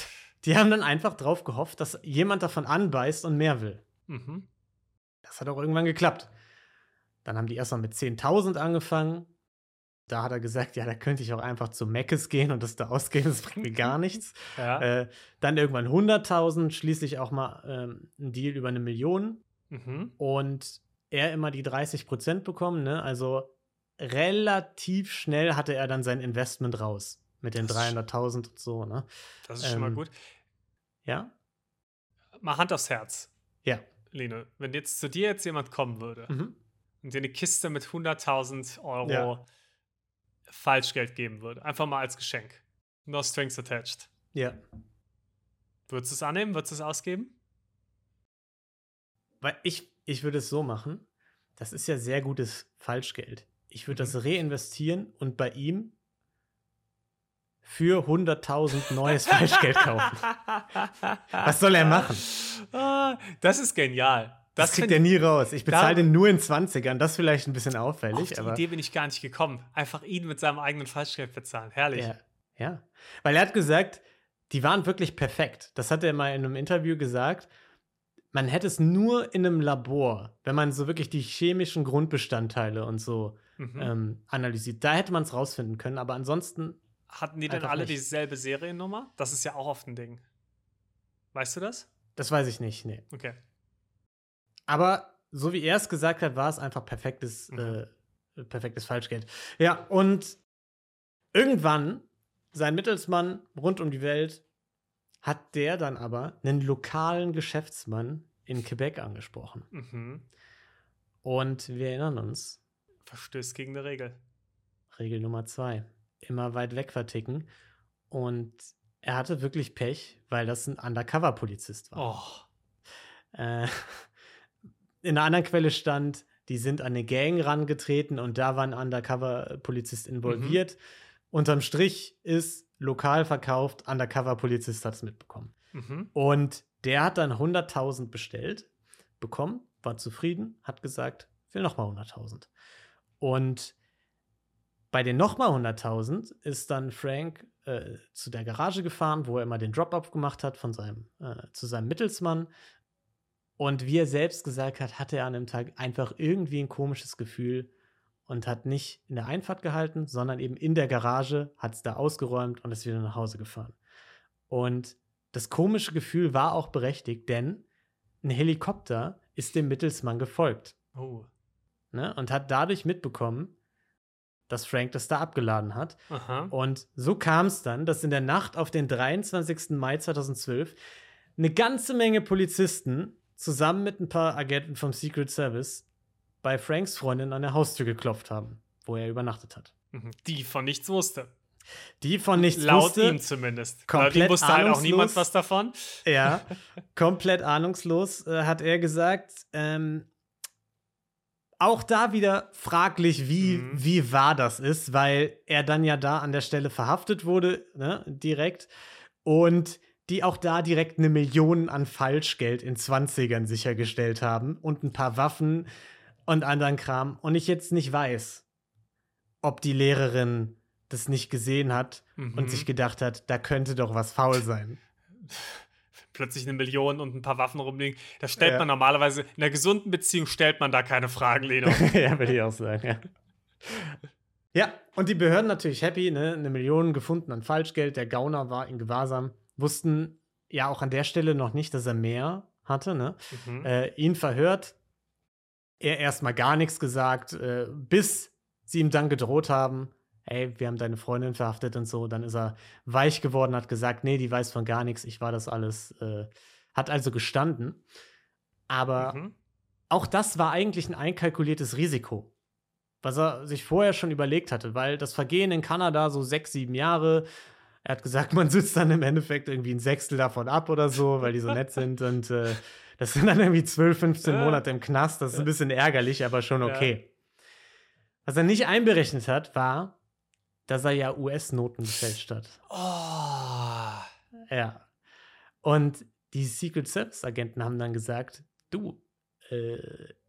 die haben dann einfach drauf gehofft, dass jemand davon anbeißt und mehr will. Mhm. Das hat auch irgendwann geklappt. Dann haben die erstmal mit 10.000 angefangen, da hat er gesagt, ja, da könnte ich auch einfach zu Meckes gehen und das da ausgeben, das bringt mir gar nichts. Ja. Äh, dann irgendwann 100.000, schließlich auch mal ähm, ein Deal über eine Million. Mhm. Und er immer die 30 Prozent bekommen, ne? Also relativ schnell hatte er dann sein Investment raus mit den 300.000 und so, ne? Das ist ähm, schon mal ähm, gut. Ja? Mal Hand aufs Herz. Ja. Lene, wenn jetzt zu dir jetzt jemand kommen würde mhm. und dir eine Kiste mit 100.000 Euro ja Falschgeld geben würde. Einfach mal als Geschenk. No strings attached. Ja. Würdest du es annehmen? Würdest du es ausgeben? Weil ich, ich würde es so machen. Das ist ja sehr gutes Falschgeld. Ich würde Mhm. das reinvestieren und bei ihm für 100.000 neues Falschgeld kaufen. Was soll er machen? Ah, Das ist genial. Das, Das kriegt er nie raus. Ich bezahle den nur in 20ern. Das ist vielleicht ein bisschen Auf auffällig, die aber. Idee bin ich gar nicht gekommen. Einfach ihn mit seinem eigenen Falschgeld bezahlen. Herrlich. Ja, ja. Weil er hat gesagt, die waren wirklich perfekt. Das hat er mal in einem Interview gesagt. Man hätte es nur in einem Labor, wenn man so wirklich die chemischen Grundbestandteile und so Mhm. ähm, analysiert. Da hätte man es rausfinden können, aber ansonsten, Hatten die denn alle nicht. dieselbe Seriennummer? Das ist ja auch oft ein Ding. Weißt du das? das weiß ich nicht. Nee. Okay. Aber so wie er es gesagt hat, war es einfach perfektes, Mhm. äh, perfektes Falschgeld. Ja, und irgendwann, sein Mittelsmann rund um die Welt, hat der dann aber einen lokalen Geschäftsmann in Quebec angesprochen. Mhm. Und wir erinnern uns, Verstößt gegen die Regel. Regel Nummer zwei, immer weit weg verticken. Und er hatte wirklich Pech, weil das ein Undercover-Polizist war. Oh. Äh, in einer anderen Quelle stand, die sind an eine Gang rangetreten und da war ein Undercover-Polizist involviert. Unterm Strich ist lokal verkauft, Undercover-Polizist hat es mitbekommen. Mhm. Und der hat dann 100.000 bestellt, bekommen, war zufrieden, hat gesagt, will nochmal 100.000. Und bei den nochmal 100.000 ist dann Frank äh, zu der Garage gefahren, wo er immer den Drop-Off gemacht hat von seinem, äh, zu seinem Mittelsmann. Und wie er selbst gesagt hat, hatte er an dem Tag einfach irgendwie ein komisches Gefühl und hat nicht in der Einfahrt gehalten, sondern eben in der Garage, hat es da ausgeräumt und ist wieder nach Hause gefahren. Und das komische Gefühl war auch berechtigt, denn ein Helikopter ist dem Mittelsmann gefolgt Oh. ne? und hat dadurch mitbekommen, dass Frank das da abgeladen hat. Aha. Und so kam es dann, dass in der Nacht auf den 23. Mai 2012 eine ganze Menge Polizisten zusammen mit ein paar Agenten vom Secret Service bei Franks Freundin an der Haustür geklopft haben, wo er übernachtet hat. Mhm. Die von nichts wusste. Die von nichts Laut wusste, ihm zumindest. komplett Laut ihm wusste halt auch niemand was davon. Ja, komplett ahnungslos äh, hat er gesagt. Ähm, auch da wieder fraglich, wie, Mhm. wie wahr das ist, weil er dann ja da an der Stelle verhaftet wurde, ne, direkt. Und die auch da direkt eine Million an Falschgeld in 20ern sichergestellt haben und ein paar Waffen und anderen Kram. Und ich jetzt nicht weiß, ob die Lehrerin das nicht gesehen hat und Mhm. sich gedacht hat, da könnte doch was faul sein. Plötzlich eine Million und ein paar Waffen rumliegen. Da stellt Ja. man normalerweise, in einer gesunden Beziehung stellt man da keine Fragen, Leno. ja, würde ich auch sagen, ja. Ja, und die Behörden natürlich happy, ne? Eine Million gefunden an Falschgeld. Der Gauner war in Gewahrsam. Wussten ja auch an der Stelle noch nicht, dass er mehr hatte, ne? Mhm. Äh, ihn verhört. Er erstmal gar nichts gesagt, äh, bis sie ihm dann gedroht haben. Ey, wir haben deine Freundin verhaftet und so. Dann ist er weich geworden, hat gesagt, nee, die weiß von gar nichts, ich war das alles. Äh, hat also gestanden. Aber Mhm. auch das war eigentlich ein einkalkuliertes Risiko, was er sich vorher schon überlegt hatte, weil das Vergehen in Kanada so sechs, sieben Jahre, er hat gesagt, man sitzt dann im Endeffekt irgendwie ein Sechstel davon ab oder so, weil die so nett sind und äh, das sind dann irgendwie 12, 15 Ja. Monate im Knast, das ist ein bisschen ärgerlich, aber schon Ja. okay. Was er nicht einberechnet hat, war, dass er ja US-Noten gefälscht hat. Oh. Ja. Und die Secret Service-Agenten haben dann gesagt: Du, äh,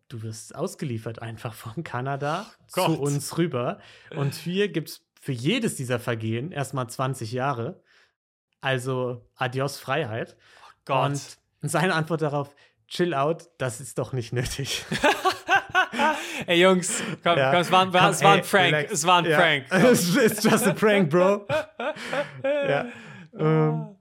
du wirst ausgeliefert einfach von Kanada Gott. zu uns rüber. Und hier gibt es für jedes dieser Vergehen erstmal 20 Jahre. Also adios Freiheit. Gott. Und seine Antwort darauf: Chill out, das ist doch nicht nötig. Ey, Jungs, komm, Ja. komm, es war, ein- Komm, es war ein ey, Prank. relax. Es war ein Ja. Prank. It's it's just a prank, bro. ja. Ähm,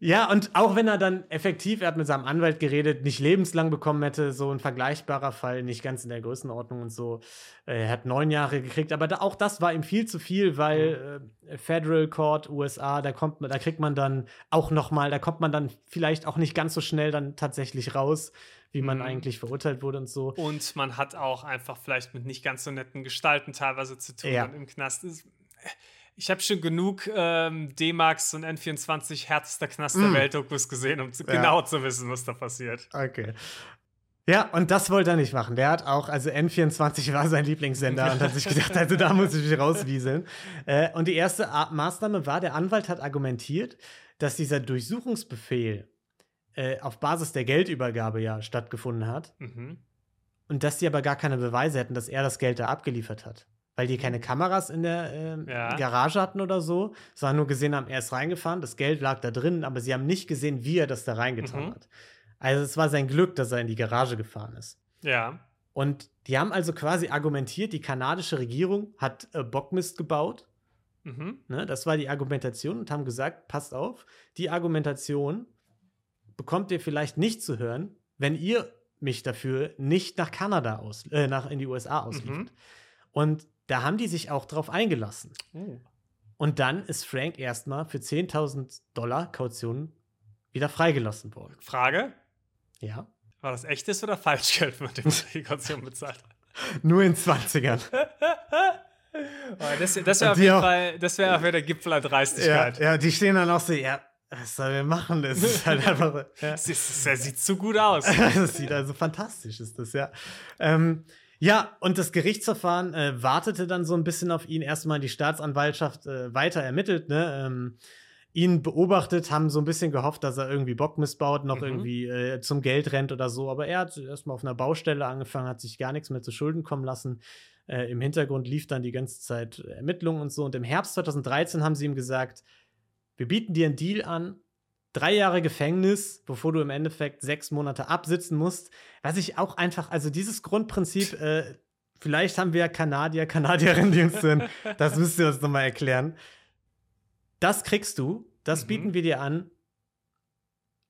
Ja, und auch wenn er dann effektiv, er hat mit seinem Anwalt geredet, nicht lebenslang bekommen hätte, so ein vergleichbarer Fall, nicht ganz in der Größenordnung und so. Äh, Er hat neun Jahre gekriegt, aber da, auch das war ihm viel zu viel, weil äh, Federal Court USA, da kommt man, da kriegt man dann auch noch mal, da kommt man dann vielleicht auch nicht ganz so schnell dann tatsächlich raus, wie man Mhm. eigentlich verurteilt wurde und so. Und man hat auch einfach vielleicht mit nicht ganz so netten Gestalten teilweise zu tun Ja. im Knast. Ist, ich habe schon genug ähm, D-Max und N24 härtester Knast der Mm. Welt-Dokus gesehen, um zu, Ja. genau zu wissen, was da passiert. Okay. Ja, und das wollte er nicht machen. Der hat auch, also N24 war sein Lieblingssender und hat sich gedacht, also da muss ich mich rauswieseln. Äh, und die erste A Maßnahme war, der Anwalt hat argumentiert, dass dieser Durchsuchungsbefehl äh, auf Basis der Geldübergabe ja stattgefunden hat Mhm. und dass die aber gar keine Beweise hätten, dass er das Geld da abgeliefert hat. Weil die keine Kameras in der ähm, Ja. Garage hatten oder so, sondern nur gesehen haben, er ist reingefahren, das Geld lag da drin, aber sie haben nicht gesehen, wie er das da reingetan Mhm. hat. Also es war sein Glück, dass er in die Garage gefahren ist. Ja. Und die haben also quasi argumentiert, die kanadische Regierung hat äh, Bockmist gebaut. Mhm. Ne? Das war die Argumentation und haben gesagt, passt auf, die Argumentation bekommt ihr vielleicht nicht zu hören, wenn ihr mich dafür nicht nach Kanada aus, äh, nach in die USA ausliefert. Mhm. Und da haben die sich auch drauf eingelassen. Oh. Und dann ist Frank erstmal für 10.000 Dollar Kaution wieder freigelassen worden. Frage: Ja. War das echtes oder Falschgeld, mit dem er die Kaution bezahlt hat? Nur in 20ern. Oh, das das wäre auf jeden auch- Fall, das wäre auf jeden Fall der Gipfel an ja, Dreistigkeit. ja, die stehen dann auch so, ja, was sollen wir machen? Das ist halt einfach. Ja. Das, ist, das sieht zu gut aus. das sieht also fantastisch, ist das, ja. Ähm, ja, und das Gerichtsverfahren äh, wartete dann so ein bisschen auf ihn. Erstmal die Staatsanwaltschaft äh, weiter ermittelt, ne? Ähm, ihn beobachtet, haben so ein bisschen gehofft, dass er irgendwie Bock missbaut, noch Mhm. irgendwie äh, zum Geld rennt oder so. Aber er hat erstmal auf einer Baustelle angefangen, hat sich gar nichts mehr zu Schulden kommen lassen. Äh, Im Hintergrund lief dann die ganze Zeit Ermittlungen und so. Und im Herbst 2013 haben sie ihm gesagt, wir bieten dir einen Deal an, drei Jahre Gefängnis, bevor du im Endeffekt sechs Monate absitzen musst. Was ich auch einfach, also dieses Grundprinzip, äh, vielleicht haben wir ja Kanadier, Kanadierinnen, die uns sind, das müsst ihr uns nochmal erklären. Das kriegst du, das Mhm. bieten wir dir an,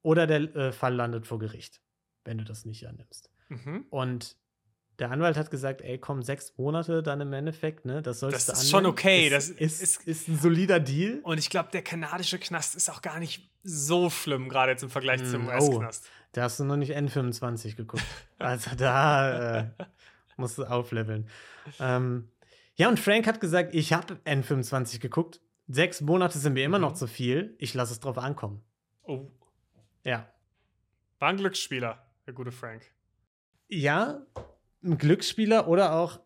oder der äh, Fall landet vor Gericht, wenn du das nicht annimmst. Mhm. Und der Anwalt hat gesagt, ey, komm, sechs Monate dann im Endeffekt, ne? Das sollst Das du ist schon okay, Das das ist, ist- ist ein solider Deal. Und ich glaube, der kanadische Knast ist auch gar nicht so schlimm, gerade jetzt im Vergleich zum Mm, US-Knast. Da hast du noch nicht N25 geguckt. Also da äh, musst du aufleveln. Ähm, ja, und Frank hat gesagt, ich habe N25 geguckt. Sechs Monate sind mir immer noch Mhm. zu viel. Ich lasse es drauf ankommen. Oh, Ja. war ein Glücksspieler, der gute Frank. Ja, ein Glücksspieler oder auch,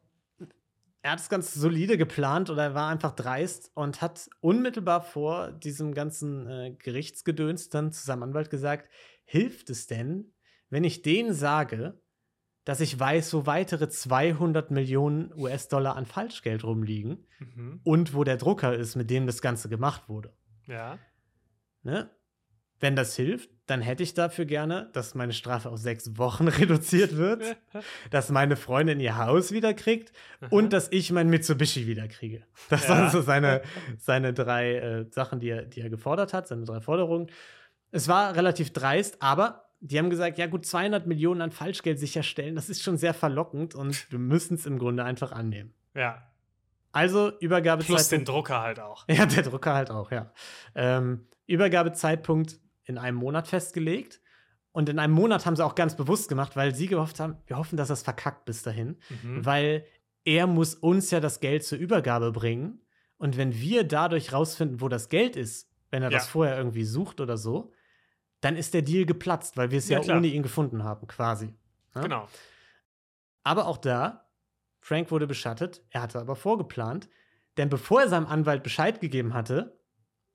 er hat es ganz solide geplant oder er war einfach dreist und hat unmittelbar vor diesem ganzen äh, Gerichtsgedöns dann zu seinem Anwalt gesagt, hilft es denn, wenn ich denen sage, dass ich weiß, wo weitere 200 Millionen US-Dollar an Falschgeld rumliegen Mhm. und wo der Drucker ist, mit dem das Ganze gemacht wurde. Ja. Ne? Wenn das hilft, dann hätte ich dafür gerne, dass meine Strafe auf sechs Wochen reduziert wird, dass meine Freundin ihr Haus wiederkriegt und dass ich mein Mitsubishi wiederkriege. Das Ja. waren so seine, seine drei äh, Sachen, die er, die er gefordert hat, seine drei Forderungen. Es war relativ dreist, aber die haben gesagt, ja gut, 200 Millionen an Falschgeld sicherstellen, das ist schon sehr verlockend und wir müssen es im Grunde einfach annehmen. ja. Also Übergabezeitpunkt. Plus den Drucker halt auch. Ja, der Drucker halt auch, ja. Ähm, Übergabezeitpunkt in einem Monat festgelegt. Und in einem Monat haben sie auch ganz bewusst gemacht, weil sie gehofft haben, wir hoffen, dass das verkackt bis dahin. Mhm. Weil er muss uns ja das Geld zur Übergabe bringen. Und wenn wir dadurch rausfinden, wo das Geld ist, wenn er Ja. das vorher irgendwie sucht oder so, dann ist der Deal geplatzt, weil wir es Ja, ja, ohne ihn gefunden haben, quasi. Ja? Genau. Aber auch da, Frank wurde beschattet, er hatte aber vorgeplant, denn bevor er seinem Anwalt Bescheid gegeben hatte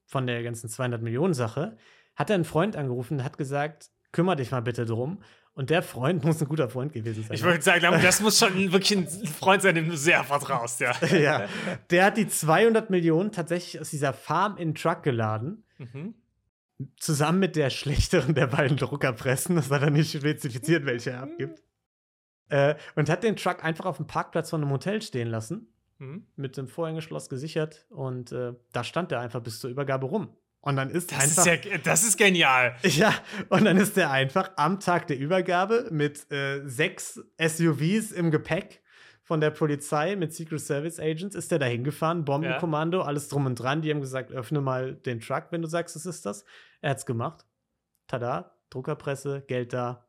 von der ganzen 200 Millionen Sache, hat er einen Freund angerufen und hat gesagt, kümmere dich mal bitte drum. Und der Freund muss ein guter Freund gewesen sein. Ich würde sagen, das muss schon wirklich ein Freund sein, dem du sehr vertraust, ja. ja, der hat die 200 Millionen tatsächlich aus dieser Farm in den Truck geladen, Mhm. zusammen mit der schlechteren der beiden Druckerpressen. Das hat er nicht spezifiziert, welche er abgibt. Äh, und hat den Truck einfach auf dem Parkplatz von einem Hotel stehen lassen. Mhm. mit dem Vorhängeschloss gesichert und äh, da stand er einfach bis zur Übergabe rum. Und dann ist Das, einfach. ist ja, das ist genial. ja, und dann ist er einfach am Tag der Übergabe mit äh, sechs SUVs im Gepäck von der Polizei mit Secret Service Agents ist er da hingefahren, Bombenkommando, alles drum und dran. Die haben gesagt, öffne mal den Truck, wenn du sagst, es ist das. Er hat's gemacht. Tada, Druckerpresse, Geld da,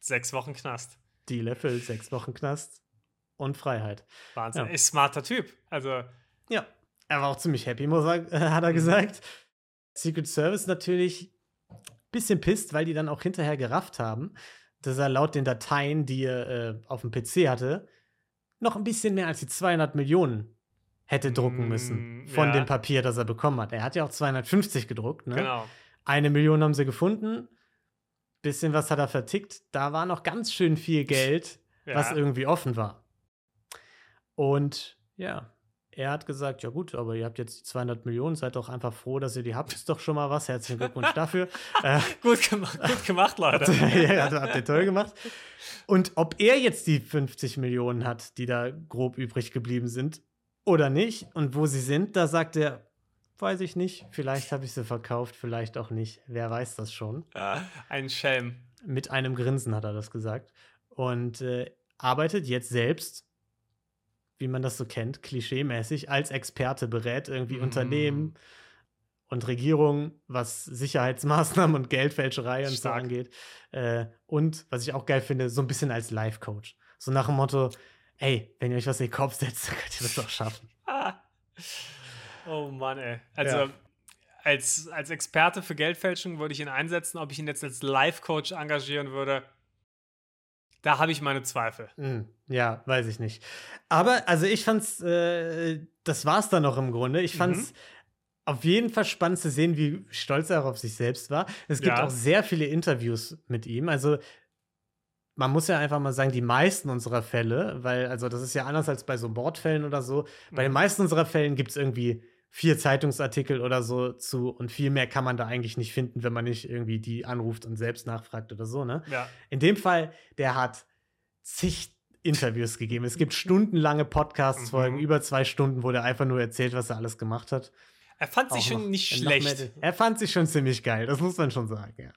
Sechs Wochen Knast. Deal erfüllt, sechs Wochen Knast und Freiheit. Wahnsinn. Ja. Ist smarter Typ. Also, Ja. er war auch ziemlich happy, muss er, äh, hat er Mhm. gesagt. Secret Service natürlich ein bisschen pisst, weil die dann auch hinterher gerafft haben, dass er laut den Dateien, die er äh, auf dem PC hatte, noch ein bisschen mehr als die 200 Millionen hätte drucken müssen Mm, von ja. dem Papier, das er bekommen hat. Er hat ja auch 250 gedruckt. Ne? Genau. Eine Million haben sie gefunden. Bisschen was hat er vertickt. Da war noch ganz schön viel Geld, Ja. was irgendwie offen war. Und ja, er hat gesagt, ja gut, aber ihr habt jetzt die 200 Millionen, seid doch einfach froh, dass ihr die habt. Ist doch schon mal was. Herzlichen Glückwunsch dafür. äh, gut, gemacht, gut gemacht, Leute. ja, hat, hat er toll gemacht. Und ob er jetzt die 50 Millionen hat, die da grob übrig geblieben sind, oder nicht, und wo sie sind, da sagt er, weiß ich nicht. Vielleicht habe ich sie verkauft, vielleicht auch nicht. Wer weiß das schon. Ein Schelm. Mit einem Grinsen hat er das gesagt. Und äh, arbeitet jetzt selbst, wie man das so kennt, klischeemäßig, als Experte berät irgendwie Mm. Unternehmen und Regierungen, was Sicherheitsmaßnahmen und Geldfälscherei und so angeht. Äh, und was ich auch geil finde, so ein bisschen als Life-Coach. So nach dem Motto, ey, wenn ihr euch was in den Kopf setzt, dann könnt ihr das doch schaffen. Oh Mann, ey. Also Ja. als, als Experte für Geldfälschung würde ich ihn einsetzen. Ob ich ihn jetzt als Life-Coach engagieren würde, da habe ich meine Zweifel. Hm, ja, weiß ich nicht. Aber, also ich fand's, äh, das war's dann noch im Grunde. Ich fand's Mhm. auf jeden Fall spannend zu sehen, wie stolz er auf sich selbst war. Es gibt Ja. auch sehr viele Interviews mit ihm. Also, man muss ja einfach mal sagen, die meisten unserer Fälle, weil, also das ist ja anders als bei so Mordfällen oder so. Bei den Mhm. meisten unserer Fällen gibt es irgendwie vier Zeitungsartikel oder so zu und viel mehr kann man da eigentlich nicht finden, wenn man nicht irgendwie die anruft und selbst nachfragt oder so, ne? Ja. In dem Fall, der hat zig Interviews gegeben. Es gibt stundenlange Podcast-Folgen, Mhm. über zwei Stunden, wo der einfach nur erzählt, was er alles gemacht hat. Er fand sich Auch schon noch- nicht schlecht. mehr- Er fand sich schon ziemlich geil, das muss man schon sagen, ja.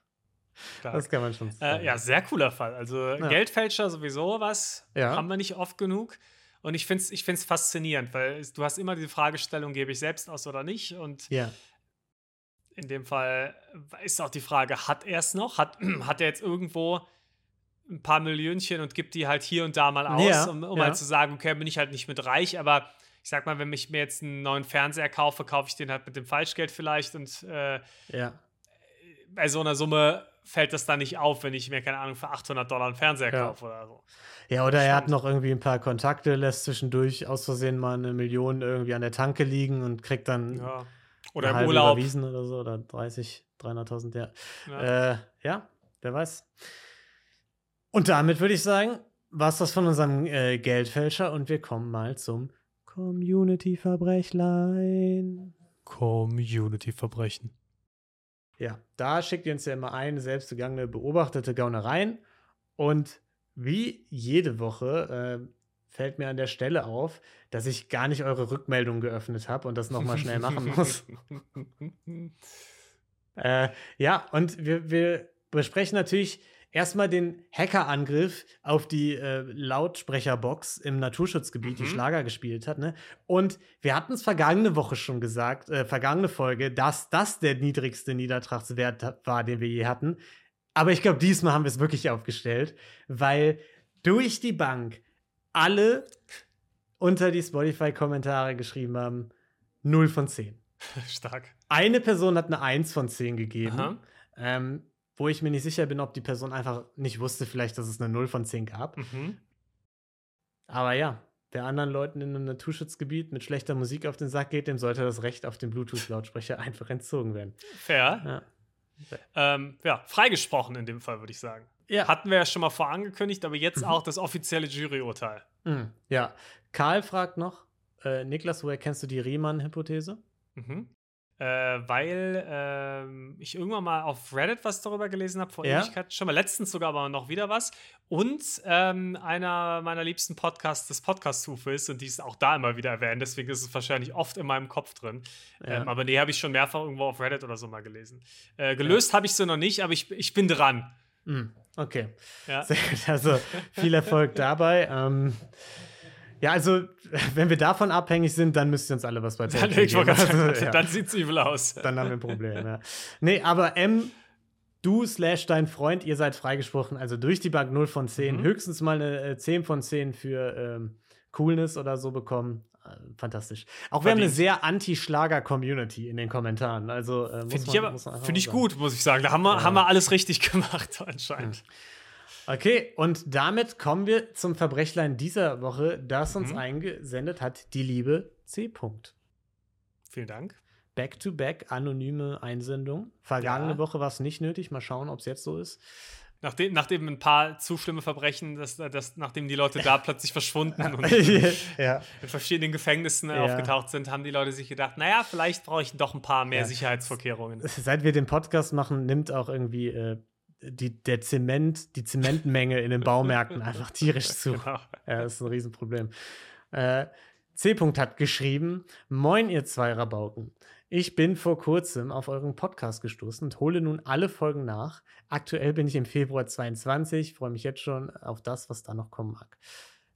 Stark. Das kann man schon sagen. Äh, ja, sehr cooler Fall. Also Geldfälscher sowieso was, Ja. haben wir nicht oft genug. Und ich finde es ich find's faszinierend, weil du hast immer die Fragestellung, gebe ich selbst aus oder nicht? Und ja. in dem Fall ist auch die Frage, hat er es noch? Hat, hat er jetzt irgendwo ein paar Millionchen und gibt die halt hier und da mal aus, Ja, um, um ja. halt zu sagen, okay, bin ich halt nicht mit reich, aber ich sag mal, wenn ich mir jetzt einen neuen Fernseher kaufe, kaufe ich den halt mit dem Falschgeld vielleicht und äh, Ja. bei so einer Summe fällt das dann nicht auf, wenn ich mir, keine Ahnung, für 800 Dollar einen Fernseher Ja. kaufe oder so. Ja, oder er hat noch irgendwie ein paar Kontakte, lässt zwischendurch aus Versehen mal eine Million irgendwie an der Tanke liegen und kriegt dann Ja. eine Oder im halbe Urlaub. überwiesen oder so, oder 30, 300.000, ja. Ja. Äh, ja, wer weiß. Und damit würde ich sagen, war es das von unserem äh, Geldfälscher und wir kommen mal zum Community-Verbrechlein. Community-Verbrechen. Ja, da schickt ihr uns ja immer ein, selbstbegangene, beobachtete Gaunereien. Und wie jede Woche äh, fällt mir an der Stelle auf, dass ich gar nicht eure Rückmeldung geöffnet habe und das nochmal schnell machen muss. Äh, ja, und wir, wir besprechen natürlich erstmal den Hackerangriff auf die äh, Lautsprecherbox im Naturschutzgebiet, die Mhm. Schlager gespielt hat. Ne? Und wir hatten es vergangene Woche schon gesagt, äh, vergangene Folge, dass das der niedrigste Niedertragswert war, den wir je hatten. Aber ich glaube, diesmal haben wir es wirklich aufgestellt, weil durch die Bank alle unter die Spotify-Kommentare geschrieben haben, 0 von 10. Stark. Eine Person hat eine 1 von 10 gegeben, ähm, wo ich mir nicht sicher bin, ob die Person einfach nicht wusste, vielleicht, dass es eine 0 von 10 gab. Mhm. Aber ja, wer anderen Leuten in einem Naturschutzgebiet mit schlechter Musik auf den Sack geht, dem sollte das Recht auf den Bluetooth-Lautsprecher einfach entzogen werden. Fair. Ja. Ähm, ja, freigesprochen in dem Fall, würde ich sagen. Ja. Hatten wir ja schon mal vorangekündigt, aber jetzt Mhm. auch das offizielle Juryurteil. Mhm. ja. Karl fragt noch, äh, Niklas, woher kennst du die Riemann-Hypothese? Mhm. Äh, weil ähm, ich irgendwann mal auf Reddit was darüber gelesen habe, vor Ja. Ewigkeiten schon mal, letztens sogar aber noch wieder was. Und ähm, einer meiner liebsten Podcasts des Podcast-Hufe ist und die ist auch da immer wieder erwähnt, deswegen ist es wahrscheinlich oft in meinem Kopf drin. Ja. Ähm, aber nee, habe ich schon mehrfach irgendwo auf Reddit oder so mal gelesen. Äh, gelöst habe ich sie noch nicht, aber ich, ich bin dran. Mhm. Okay. Ja. Sehr gut. Also viel Erfolg dabei. Ähm, ja, also, wenn wir davon abhängig sind, dann müsst ihr uns alle was bei Dann, Patreon wollte geben. Also, ja. dann sieht es übel aus. dann haben wir ein Problem, ja. Nee, aber M, du slash dein Freund, ihr seid freigesprochen, also durch die Bank 0 von 10, Mhm. höchstens mal eine äh, 10 von 10 für, ähm, Coolness oder so bekommen. Äh, fantastisch. Auch wir haben eine sehr Anti-Schlager-Community in den Kommentaren. Also äh, finde ich, aber, find ich gut, muss ich sagen. Da haben wir, ja. haben wir alles richtig gemacht, anscheinend. Hm. Okay, und damit kommen wir zum Verbrechlein dieser Woche, das uns mhm. eingesendet hat, die liebe C. -Punkt. Vielen Dank. Back-to-back -back anonyme Einsendung. Vergangene ja. Woche war es nicht nötig. Mal schauen, ob es jetzt so ist. Nachdem, nachdem ein paar zu schlimme Verbrechen, dass, dass, nachdem die Leute da plötzlich verschwunden und ja. in verschiedenen Gefängnissen ja. aufgetaucht sind, haben die Leute sich gedacht, naja, vielleicht brauche ich doch ein paar mehr. Sicherheitsvorkehrungen. Seit wir den Podcast machen, nimmt auch irgendwie äh, die, der Zement, die Zementmenge in den Baumärkten einfach tierisch zu. Genau. Ja, das ist ein Riesenproblem. Äh, C. -Punkt hat geschrieben: Moin, ihr zwei Rabauken. Ich bin vor kurzem auf euren Podcast gestoßen und hole nun alle Folgen nach. Aktuell bin ich im Februar 22, freue mich jetzt schon auf das, was da noch kommen mag.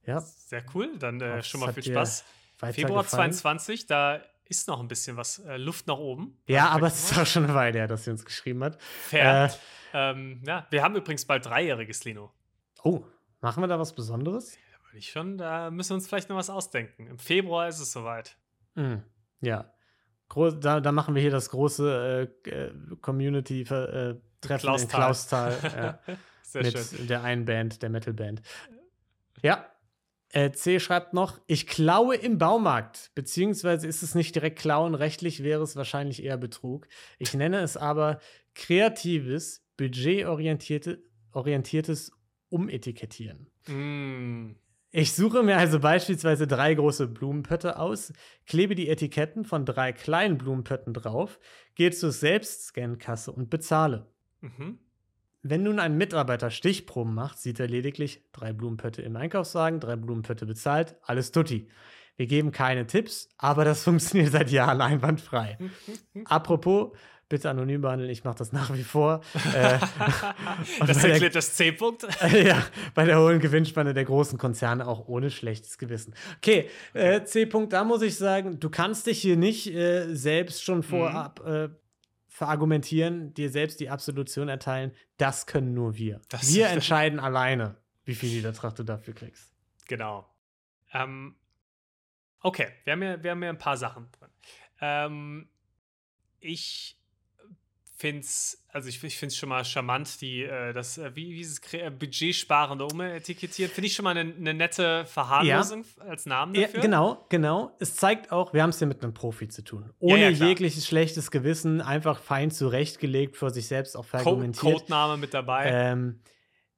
Ja. Sehr cool, dann äh, schon mal viel Spaß. Februar gefallen? 22, da ist noch ein bisschen was äh, Luft nach oben. Ja, aber es ist auch schon eine Weile her, dass sie uns geschrieben hat. Fair. Äh, ähm, ja, wir haben übrigens bald dreijähriges Lino. Oh, machen wir da was Besonderes? Ja, würde ich schon. Da müssen wir uns vielleicht noch was ausdenken. Im Februar ist es soweit. Mm, ja. Groß, da, da, machen wir hier das große äh, äh Community-Treffen äh, in Klausthal. ja, mit schön. der einen Band, der Metal-Band. Ja. Äh, C schreibt noch, ich klaue im Baumarkt, beziehungsweise ist es nicht direkt klauen, rechtlich wäre es wahrscheinlich eher Betrug. Ich nenne es aber kreatives, budgetorientiertes Umetikettieren. Mm. Ich suche mir also beispielsweise drei große Blumenpötte aus, klebe die Etiketten von drei kleinen Blumenpötten drauf, gehe zur Selbstscankasse und bezahle. Mhm. Wenn nun ein Mitarbeiter Stichproben macht, sieht er lediglich drei Blumenpötte im Einkaufswagen, drei Blumenpötte bezahlt, alles tutti. Wir geben keine Tipps, aber das funktioniert seit Jahren einwandfrei. Apropos, bitte anonym behandeln, ich mache das nach wie vor. äh, das erklärt das C-Punkt. Äh, ja, bei der hohen Gewinnspanne der großen Konzerne auch ohne schlechtes Gewissen. Okay, äh, C-Punkt, da muss ich sagen, du kannst dich hier nicht äh, selbst schon vorab mhm. Verargumentieren, dir selbst die Absolution erteilen. Das können nur wir. Das wir entscheiden alleine, wie viel Niedertracht du dafür kriegst. Genau. Ähm, okay, wir haben, ja, wir haben ja ein paar Sachen drin. Ähm, ich finde es, also ich, ich finde es schon mal charmant, die, äh, das, äh, wie, wie ist es, äh, budgetsparende umetikettiert. Finde ich schon mal eine, eine nette Verharmlosung ja. als Namen dafür. Ja, genau, genau. Es zeigt auch, wir haben es ja mit einem Profi zu tun. Ohne ja, jegliches schlechtes Gewissen, einfach fein zurechtgelegt, vor sich selbst auch verargumentiert. Codename mit dabei. Ähm,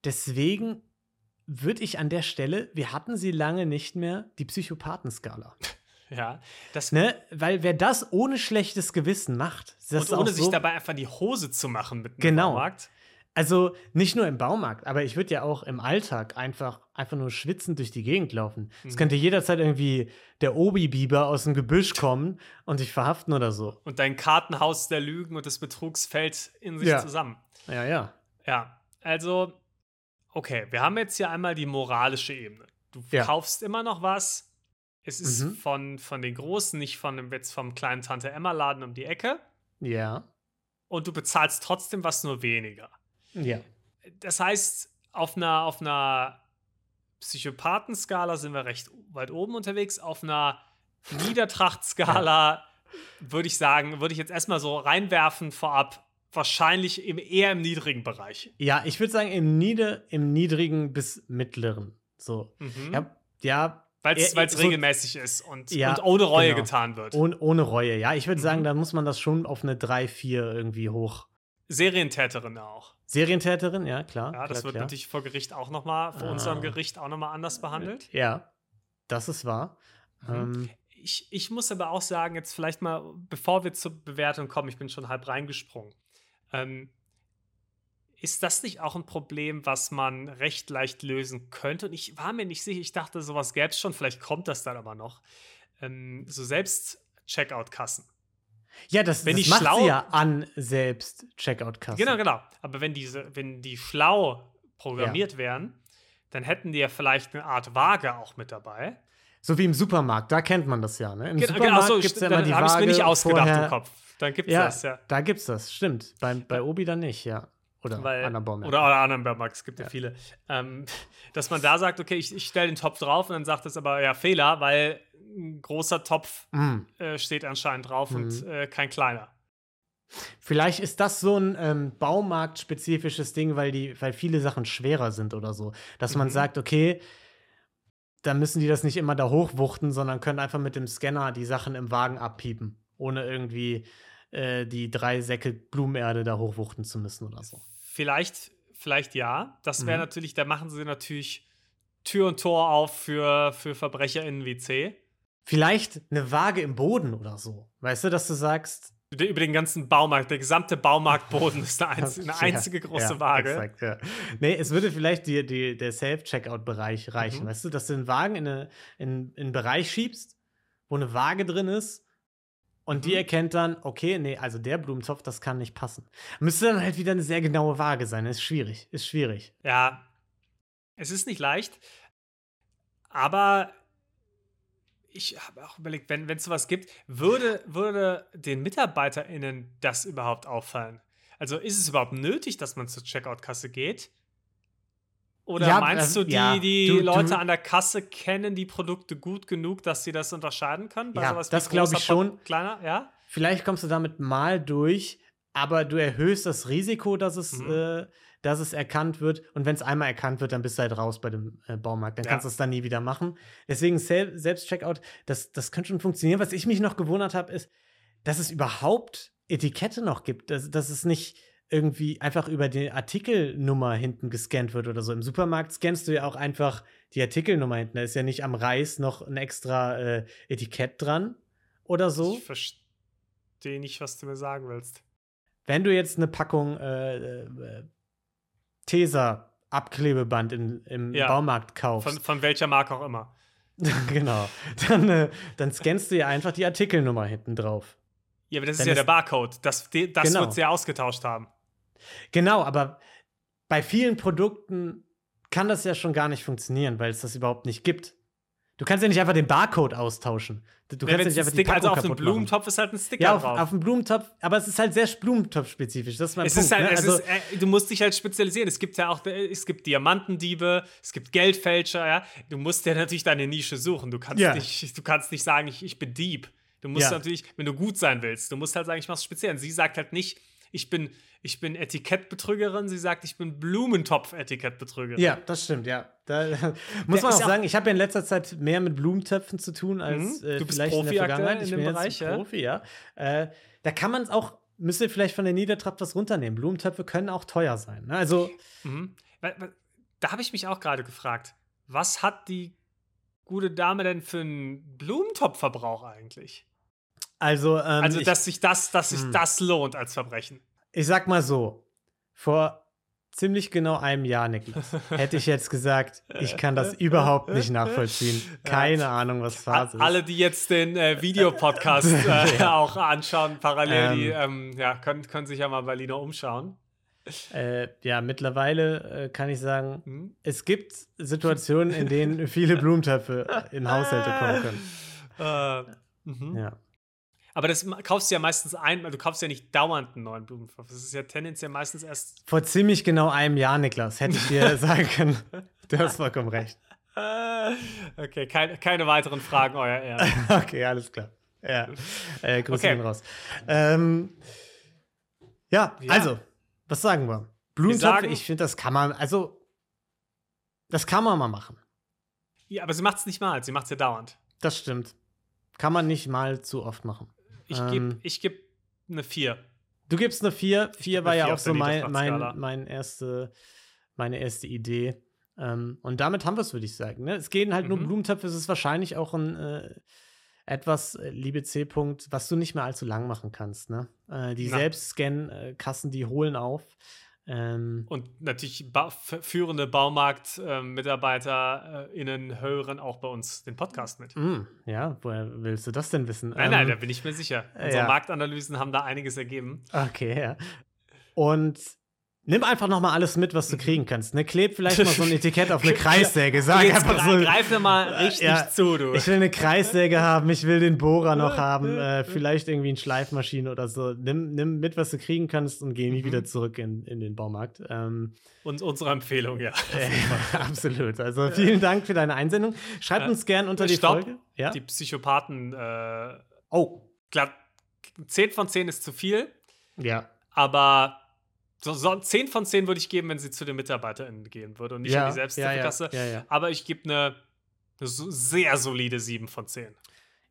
deswegen würde ich an der Stelle, wir hatten sie lange nicht mehr, die Psychopathenskala. Ja, das ne, weil wer das ohne schlechtes Gewissen macht, das und ohne sich dabei einfach die Hose zu machen mit einem genau. Baumarkt. Also nicht nur im Baumarkt, aber ich würde ja auch im Alltag einfach, einfach nur schwitzend durch die Gegend laufen. Es mhm. könnte jederzeit irgendwie der Obi-Biber aus dem Gebüsch kommen und dich verhaften oder so. Und dein Kartenhaus der Lügen und des Betrugs fällt in sich ja. zusammen. Ja, ja. Ja, also, okay, wir haben jetzt hier einmal die moralische Ebene. Du ja. kaufst immer noch was, es ist mhm. von, von den Großen, nicht von dem jetzt vom kleinen Tante Emma Laden um die Ecke. Ja. Und du bezahlst trotzdem was nur weniger. Ja. Das heißt, auf einer, auf einer Psychopathenskala sind wir recht weit oben unterwegs. Auf einer Niedertrachtskala würde ich sagen, würde ich jetzt erstmal so reinwerfen vorab, wahrscheinlich im, eher im niedrigen Bereich. Ja, ich würde sagen im, Nieder-, im niedrigen bis mittleren. So. Mhm. Ja, ja, weil es so, regelmäßig ist und, ja, und ohne Reue genau. getan wird. Ohne, ohne Reue, ja. Ich würde mhm. sagen, da muss man das schon auf eine 3, 4 irgendwie hoch. Serientäterin auch. Serientäterin, ja, klar. Ja, das klar, wird klar. natürlich vor Gericht auch noch mal, vor ah. unserem Gericht auch noch mal anders behandelt. Ja, das ist wahr. Mhm. Ähm, ich, ich muss aber auch sagen, jetzt vielleicht mal, bevor wir zur Bewertung kommen, ich bin schon halb reingesprungen. Ähm, ist das nicht auch ein Problem, was man recht leicht lösen könnte? Und ich war mir nicht sicher, ich dachte, sowas gäbe es schon, vielleicht kommt das dann aber noch. Ähm, so selbst Checkout-Kassen. Ja, das, wenn das die macht schlau, sie ja an selbst Checkout-Kassen. Genau, genau. Aber wenn diese, wenn die schlau programmiert ja. wären, dann hätten die ja vielleicht eine Art Waage auch mit dabei. So wie im Supermarkt, da kennt man das ja. Ne? Im genau, Supermarkt so, gibt es ja immer die Waage. habe ich mir nicht ausgedacht vorher. im Kopf. Dann gibt es ja, das, ja. Da gibt es das, stimmt. Bei, bei Obi dann nicht, ja. Oder Weil, anderen Baumärkten. Oder, oder anderen Baumarkt, es gibt ja, Ja. viele. Ähm, dass man da sagt, okay, ich, ich stelle den Topf drauf und dann sagt es aber ja Fehler, weil ein großer Topf Mm. äh, steht anscheinend drauf und Mhm. äh, kein kleiner. Vielleicht ist das so ein ähm, Baumarkt-spezifisches Ding, weil, die, weil viele Sachen schwerer sind oder so. Dass man Mhm. sagt, okay, dann müssen die das nicht immer da hochwuchten, sondern können einfach mit dem Scanner die Sachen im Wagen abpiepen, ohne irgendwie äh, die drei Säcke Blumenerde da hochwuchten zu müssen oder so. Vielleicht, vielleicht ja. Das wäre Mhm. natürlich, da machen sie natürlich Tür und Tor auf für, für VerbrecherInnen wie C. Vielleicht eine Waage im Boden oder so. Weißt du, dass du sagst, Über den ganzen Baumarkt, der gesamte Baumarktboden ist eine, einz eine einzige große ja, Waage. Exakt, ja. Nee, es würde vielleicht die, die, der Self-Checkout-Bereich reichen, Mhm. weißt du, dass du den Wagen in, eine, in, in einen Bereich schiebst, wo eine Waage drin ist und die Mhm. erkennt dann, okay, nee, also der Blumentopf, das kann nicht passen. Müsste dann halt wieder eine sehr genaue Waage sein. Ist schwierig, ist schwierig. Ja, es ist nicht leicht, aber ich habe auch überlegt, wenn es sowas gibt, würde, würde den MitarbeiterInnen das überhaupt auffallen? Also ist es überhaupt nötig, dass man zur Checkout-Kasse geht? Oder Ja, meinst äh, du, die, ja, die du- Leute du- an der Kasse kennen die Produkte gut genug, dass sie das unterscheiden können? Ja, sowas das glaub ich schon. Kleiner, ja? Vielleicht kommst du damit mal durch, aber du erhöhst das Risiko, dass es, Mhm. äh, dass es erkannt wird. Und wenn es einmal erkannt wird, dann bist du halt raus bei dem äh, Baumarkt. Dann Ja. kannst du es dann nie wieder machen. Deswegen Sel Selbstcheckout, das, das könnte schon funktionieren. Was ich mich noch gewundert habe, ist, dass es überhaupt Etikette noch gibt. Dass, dass es nicht irgendwie einfach über die Artikelnummer hinten gescannt wird oder so. Im Supermarkt scannst du ja auch einfach die Artikelnummer hinten. Da ist ja nicht am Reis noch ein extra äh, Etikett dran oder so. Ich verstehe nicht, was du mir sagen willst. Wenn du jetzt eine Packung äh, äh, Tesa Abklebeband in, im Ja. Baumarkt kaufst, Von, von welcher Marke auch immer. genau, dann, äh, dann scannst du ja einfach die Artikelnummer hinten drauf. Ja, aber das ist Dann ja der Barcode. Das, das Genau. wird sie ja ausgetauscht haben. Genau, aber bei vielen Produkten kann das ja schon gar nicht funktionieren, weil es das überhaupt nicht gibt. Du kannst ja nicht einfach den Barcode austauschen. Du Ja, kannst ja wenn's nicht ein einfach die Sticker, also auf dem. Blumentopf ist halt ein Sticker Ja, auf, drauf. auf dem Blumentopf, aber es ist halt sehr Blumentopf-spezifisch. Das ist mein es Punkt. ist halt, ne? also, ist, äh, du musst dich halt spezialisieren. Es gibt ja auch, äh, es gibt Diamantendiebe, es gibt Geldfälscher, ja. Du musst ja natürlich deine Nische suchen. Du kannst Ja. nicht, du kannst nicht sagen, ich, ich bin Dieb. Du musst Ja. natürlich, wenn du gut sein willst, du musst halt sagen, ich mach's speziell. Und sie sagt halt nicht, ich bin, ich bin Etikettbetrügerin, sie sagt, ich bin Blumentopf-Etikettbetrügerin. Ja, das stimmt, ja. Da, muss man auch ja- sagen, ich habe ja in letzter Zeit mehr mit Blumentöpfen zu tun als Mhm. äh, Du bist vielleicht Profi in der Vergangenheit. in Ich dem bin jetzt Bereich, ja? Profi, ja. Äh, da kann man es auch, müsst ihr vielleicht von der Niedertracht was runternehmen. Blumentöpfe können auch teuer sein. Ne? Also, Mhm. Da habe ich mich auch gerade gefragt, was hat die gute Dame denn für einen Blumentopfverbrauch eigentlich? Also, ähm, Also, ich, dass sich das, dass sich Hm. das lohnt als Verbrechen. ich sag mal so, vor ziemlich genau einem Jahr, Niklas, hätte ich jetzt gesagt, ich kann das überhaupt nicht nachvollziehen. Keine Ahnung, was Phase ist. Alle, die jetzt den äh, Videopodcast äh, auch anschauen, parallel, die ähm, ja, können, können sich ja mal Berliner umschauen. Äh, ja, mittlerweile äh, kann ich sagen, Hm? es gibt Situationen, in denen viele Blumentöpfe in Haushalte kommen können. Äh, mhm. Ja. Aber das kaufst du ja meistens ein, du kaufst ja nicht dauernd einen neuen Blumentopf. Das ist ja tendenziell meistens erst. Vor ziemlich genau einem Jahr, Niklas, hätte ich dir sagen können. Du hast vollkommen recht. Okay, keine, keine weiteren Fragen, euer Ehren. Okay, alles klar. Ja. Äh, Grüße Okay. raus. Ähm, ja, Ja. also, was sagen wir? Blumentöpfe, sagen- ich finde, das kann man, also, das kann man mal machen. Ja, aber sie macht es nicht mal, sie macht es ja dauernd. Das stimmt. Kann man nicht mal zu oft machen. Ich Ähm. gebe ich geb eine 4. Du gibst eine 4. 4 geb war ja auch so mein, mein, mein erste, meine erste Idee. Ähm, und damit haben wir es, würde ich sagen. Ne? Es gehen halt nur Mhm. Blumentöpfe. Es ist wahrscheinlich auch ein äh, etwas, äh, liebe C-Punkt, was du nicht mehr allzu lang machen kannst. Ne? Äh, die. Selbstscan-Kassen, die holen auf. Ähm, Und natürlich ba führende BaumarktmitarbeiterInnen hören auch bei uns den Podcast mit. mh, ja, woher willst du das denn wissen? Nein, nein, da Ähm, bin ich mir sicher. äh, Unsere ja. Marktanalysen haben da einiges ergeben. Okay, ja. Und Nimm einfach noch mal alles mit, was du kriegen kannst. Ne, kleb vielleicht mal so ein Etikett auf eine Kreissäge. Sag Jetzt einfach so. Greif mir mal richtig Ja, zu, du. Ich will eine Kreissäge haben, ich will den Bohrer noch haben, äh, vielleicht irgendwie eine Schleifmaschine oder so. Nimm, nimm mit, was du kriegen kannst und geh nie wieder zurück in, in den Baumarkt. Ähm, Und unsere Empfehlung, ja. äh, absolut. Also vielen Dank für deine Einsendung. Schreibt Ja. uns gern unter die Stopp. Folge. Ja? Die Psychopathen, äh, oh, glatt, 10 von 10 ist zu viel, ja. aber so, so 10 von 10 würde ich geben, wenn sie zu den MitarbeiterInnen gehen würde und nicht ja, an die Selbsthilfekasse. Ja, ja. Aber ich gebe eine, eine sehr solide 7 von 10.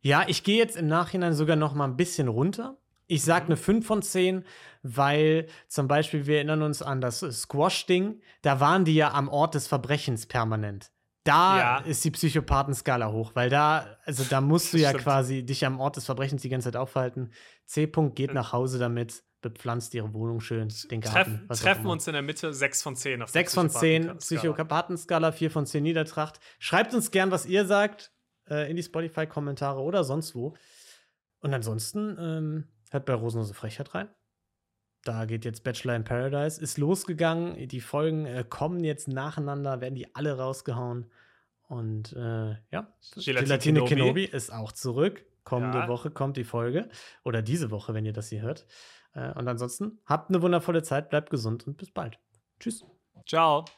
Ja, ich gehe jetzt im Nachhinein sogar noch mal ein bisschen runter. Ich sage Mhm. eine 5 von 10, weil zum Beispiel, wir erinnern uns an das Squash-Ding, da waren die ja am Ort des Verbrechens permanent. Da Ja. ist die Psychopathenskala hoch, weil da, also da musst du ja Stimmt. quasi dich am Ort des Verbrechens die ganze Zeit aufhalten. C. -Punkt geht Äh. nach Hause damit, bepflanzt ihre Wohnung schön, den Garten. Treff, treffen uns in der Mitte 6 von 10 auf der 6 von 10 Psychopathenskala. Psychopathenskala, 4 von 10 Niedertracht. Schreibt uns gern, was ihr sagt, äh, in die Spotify-Kommentare oder sonst wo. Und ansonsten ähm, hört bei Rosenlose Frechheit rein. Da geht jetzt Bachelor in Paradise, ist losgegangen. Die Folgen äh, kommen jetzt nacheinander, werden die alle rausgehauen. Und äh, ja, Gelatine Gelatine Kenobi. Kenobi ist auch zurück. Kommende Ja. Woche kommt die Folge. Oder diese Woche, wenn ihr das hier hört. Äh, und ansonsten habt eine wundervolle Zeit, bleibt gesund und bis bald. Tschüss. Ciao.